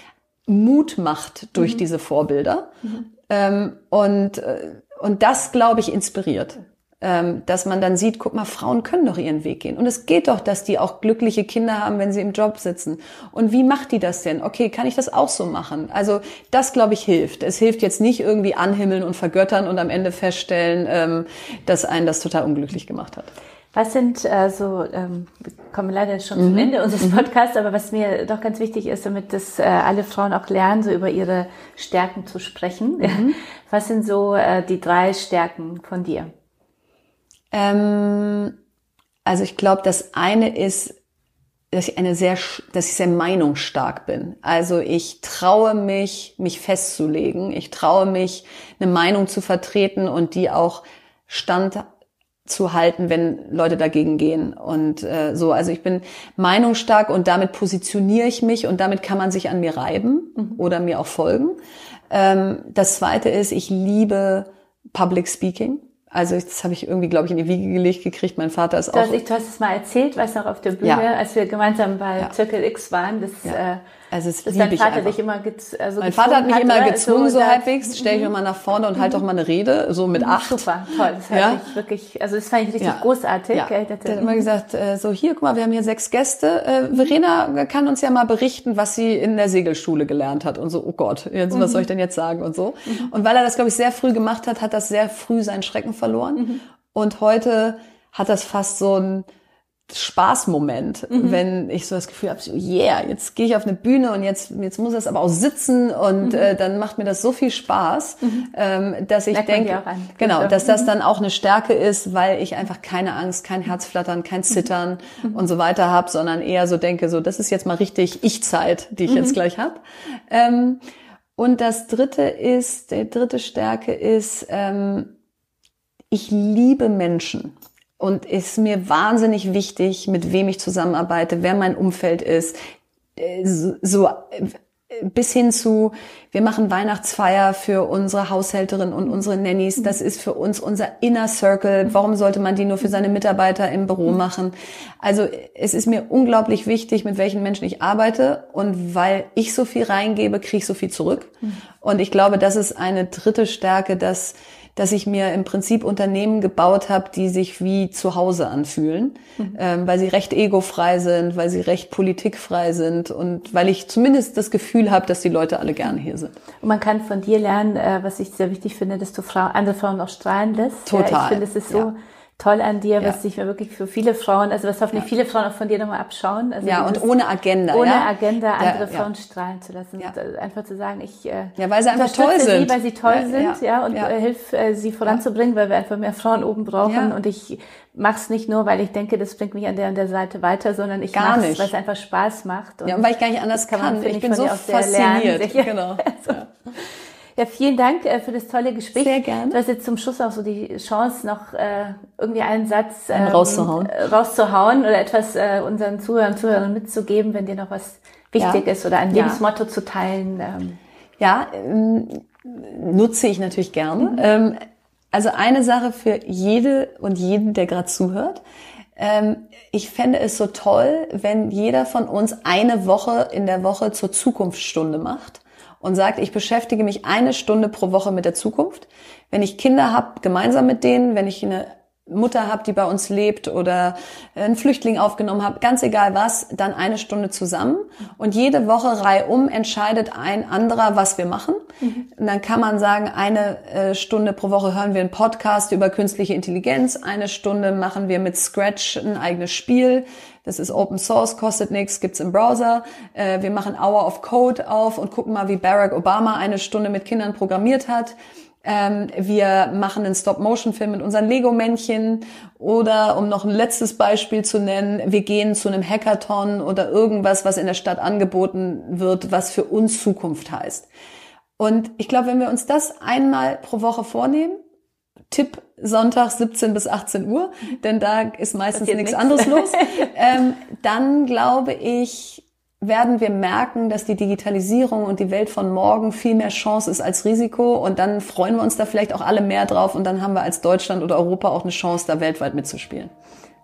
B: Mut macht durch mhm. diese Vorbilder. Mhm. Ähm, und, äh, und das, glaube ich, inspiriert dass man dann sieht, guck mal, Frauen können doch ihren Weg gehen. Und es geht doch, dass die auch glückliche Kinder haben, wenn sie im Job sitzen. Und wie macht die das denn? Okay, kann ich das auch so machen? Also das, glaube ich, hilft. Es hilft jetzt nicht irgendwie anhimmeln und vergöttern und am Ende feststellen, ähm, dass einen das total unglücklich gemacht hat.
A: Was sind äh, so, ähm, wir kommen leider schon mhm. zum Ende unseres mhm. Podcasts, aber was mir doch ganz wichtig ist, damit das äh, alle Frauen auch lernen, so über ihre Stärken zu sprechen. Mhm. [LAUGHS] Was sind so äh, die drei Stärken von dir?
B: Ähm, also ich glaube, das eine ist, dass ich eine sehr, dass ich sehr meinungsstark bin. Also ich traue mich, mich festzulegen. Ich traue mich, eine Meinung zu vertreten und die auch stand zu halten, wenn Leute dagegen gehen und äh, so. Also ich bin meinungsstark und damit positioniere ich mich und damit kann man sich an mir reiben mhm. oder mir auch folgen. Ähm, das Zweite ist, ich liebe Public Speaking. Also das habe ich irgendwie, glaube ich, in die Wiege gelegt gekriegt. Mein Vater ist auch.
A: Hast, du hast es mal erzählt, weißt du noch, auf der Bühne, ja. als wir gemeinsam bei ja. Circle X waren. Das, ja. äh, also es dass dein Vater dich immer
B: also Mein Vater hat mich hat, immer gezwungen, so, so halbwegs. Stell dich mal nach vorne und halt doch mal eine Rede, so mit mhm. acht.
A: Super, toll. Das ja. ich wirklich, also das fand ich richtig ja. großartig. Ja.
B: Der hat immer gesagt, äh, so hier, guck mal, wir haben hier sechs Gäste. Äh, Verena kann uns ja mal berichten, was sie in der Segelschule gelernt hat. Und so, oh Gott, jetzt, was mhm. soll ich denn jetzt sagen und so. Mhm. Und weil er das, glaube ich, sehr früh gemacht hat, hat das sehr früh seinen Schrecken verloren. Mhm. Und heute hat das fast so ein Spaßmoment, mhm. wenn ich so das Gefühl habe, so, yeah, jetzt gehe ich auf eine Bühne und jetzt jetzt muss das aber auch sitzen und mhm. äh, dann macht mir das so viel Spaß, mhm. ähm, dass ich denke, genau, dass das mhm. dann auch eine Stärke ist, weil ich einfach keine Angst, kein Herzflattern, kein Zittern mhm. und so weiter habe, sondern eher so denke, so das ist jetzt mal richtig Ich-Zeit, die ich jetzt mhm. gleich habe. Ähm, und das dritte ist, der dritte Stärke ist, ähm, ich liebe Menschen. Und ist mir wahnsinnig wichtig, mit wem ich zusammenarbeite, wer mein Umfeld ist. Äh, so äh, bis hin zu, wir machen Weihnachtsfeier für unsere Haushälterin und unsere Nannies. Das ist für uns unser Inner Circle. Warum sollte man die nur für seine Mitarbeiter im Büro machen? Also es ist mir unglaublich wichtig, mit welchen Menschen ich arbeite. Und weil ich so viel reingebe, kriege ich so viel zurück. Und ich glaube, das ist eine dritte Stärke, dass dass ich mir im Prinzip Unternehmen gebaut habe, die sich wie zu Hause anfühlen, mhm. ähm, weil sie recht egofrei sind, weil sie recht politikfrei sind und weil ich zumindest das Gefühl habe, dass die Leute alle gerne hier sind.
A: Und man kann von dir lernen, äh, was ich sehr wichtig finde, dass du Frau, andere Frauen auch strahlen lässt.
B: Total.
A: Ja, ich finde, es ist so ja toll an dir, was sich wirklich für viele Frauen, also was hoffentlich ja. viele Frauen auch von dir nochmal abschauen. Also
B: ja, und ohne Agenda.
A: Ohne
B: ja?
A: Agenda andere Frauen strahlen zu lassen. Ja. Einfach zu sagen, ich
B: äh, ja, weil sie einfach toll sind.
A: sie, weil sie toll sind, ja, und äh, hilf äh, sie voranzubringen, weil wir einfach mehr Frauen oben brauchen. Und ich mach's nicht nur, weil ich denke, das bringt mich an der und der Seite weiter, sondern ich gar mach's, weil es einfach Spaß macht.
B: Und ja, und weil ich gar nicht anders kann. kann. ich, ich bin so fasziniert. [LAUGHS] Genau.
A: also. Ja, vielen Dank äh, für das tolle Gespräch.
B: Sehr gerne.
A: Du hast jetzt zum Schluss auch so die Chance, noch äh, irgendwie einen Satz
B: ähm, rauszuhauen.
A: Äh, rauszuhauen oder etwas äh, unseren Zuhörern und Zuhörern mitzugeben, wenn dir noch was wichtig ja. ist oder ein Lebensmotto ja. zu teilen.
B: Ähm. Ja, ähm, nutze ich natürlich gerne. Mhm. Ähm, also eine Sache für jede und jeden, der gerade zuhört. Ähm, ich fände es so toll, wenn jeder von uns eine Woche in der Woche zur Zukunftsstunde macht und sagt, ich beschäftige mich eine Stunde pro Woche mit der Zukunft. Wenn ich Kinder habe, gemeinsam mit denen, wenn ich eine Mutter habe, die bei uns lebt oder einen Flüchtling aufgenommen habe, ganz egal was, dann eine Stunde zusammen. Und jede Woche reihum entscheidet ein anderer, was wir machen. Mhm. Und dann kann man sagen, eine äh, Stunde pro Woche hören wir einen Podcast über künstliche Intelligenz, eine Stunde machen wir mit Scratch ein eigenes Spiel. Das ist Open Source, kostet nichts, gibt's im Browser. Äh, wir machen Hour of Code auf und gucken mal, wie Barack Obama eine Stunde mit Kindern programmiert hat. Ähm, wir machen einen Stop-Motion-Film mit unseren Lego-Männchen oder, um noch ein letztes Beispiel zu nennen, wir gehen zu einem Hackathon oder irgendwas, was in der Stadt angeboten wird, was für uns Zukunft heißt. Und ich glaube, wenn wir uns das einmal pro Woche vornehmen, Tipp Sonntag 17 bis 18 Uhr, denn da ist meistens nichts. anderes los, [LAUGHS] ähm, dann glaube ich, werden wir merken, dass die Digitalisierung und die Welt von morgen viel mehr Chance ist als Risiko. Und dann freuen wir uns da vielleicht auch alle mehr drauf. Und dann haben wir als Deutschland oder Europa auch eine Chance, da weltweit mitzuspielen.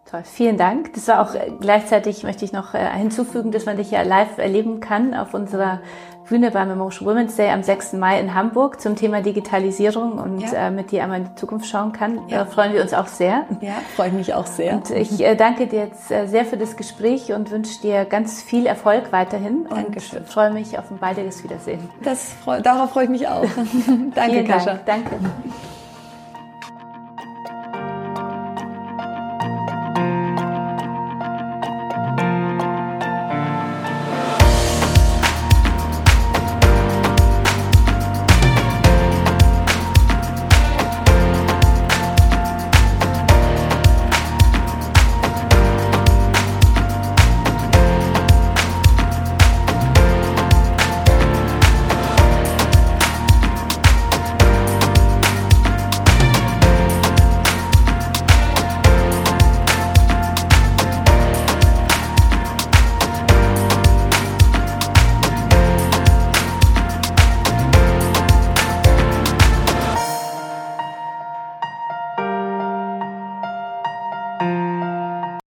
A: Toll, vielen Dank. Das war auch äh, gleichzeitig möchte ich noch äh, hinzufügen, dass man dich ja live erleben kann auf unserer Bühne beim Emotion Women's Day am 6. Mai in Hamburg zum Thema Digitalisierung und ja. äh, mit dir einmal in die Zukunft schauen kann. Ja. Da freuen wir uns auch sehr.
B: Ja, freue mich auch sehr.
A: Und ich äh, danke dir jetzt äh, sehr für das Gespräch und wünsche dir ganz viel Erfolg weiterhin
B: Dankeschön.
A: und freue mich auf ein baldiges Wiedersehen.
B: Das, darauf freue ich mich auch. [LAUGHS] danke,
A: Vielen
B: Kascha.
A: Dank. Danke.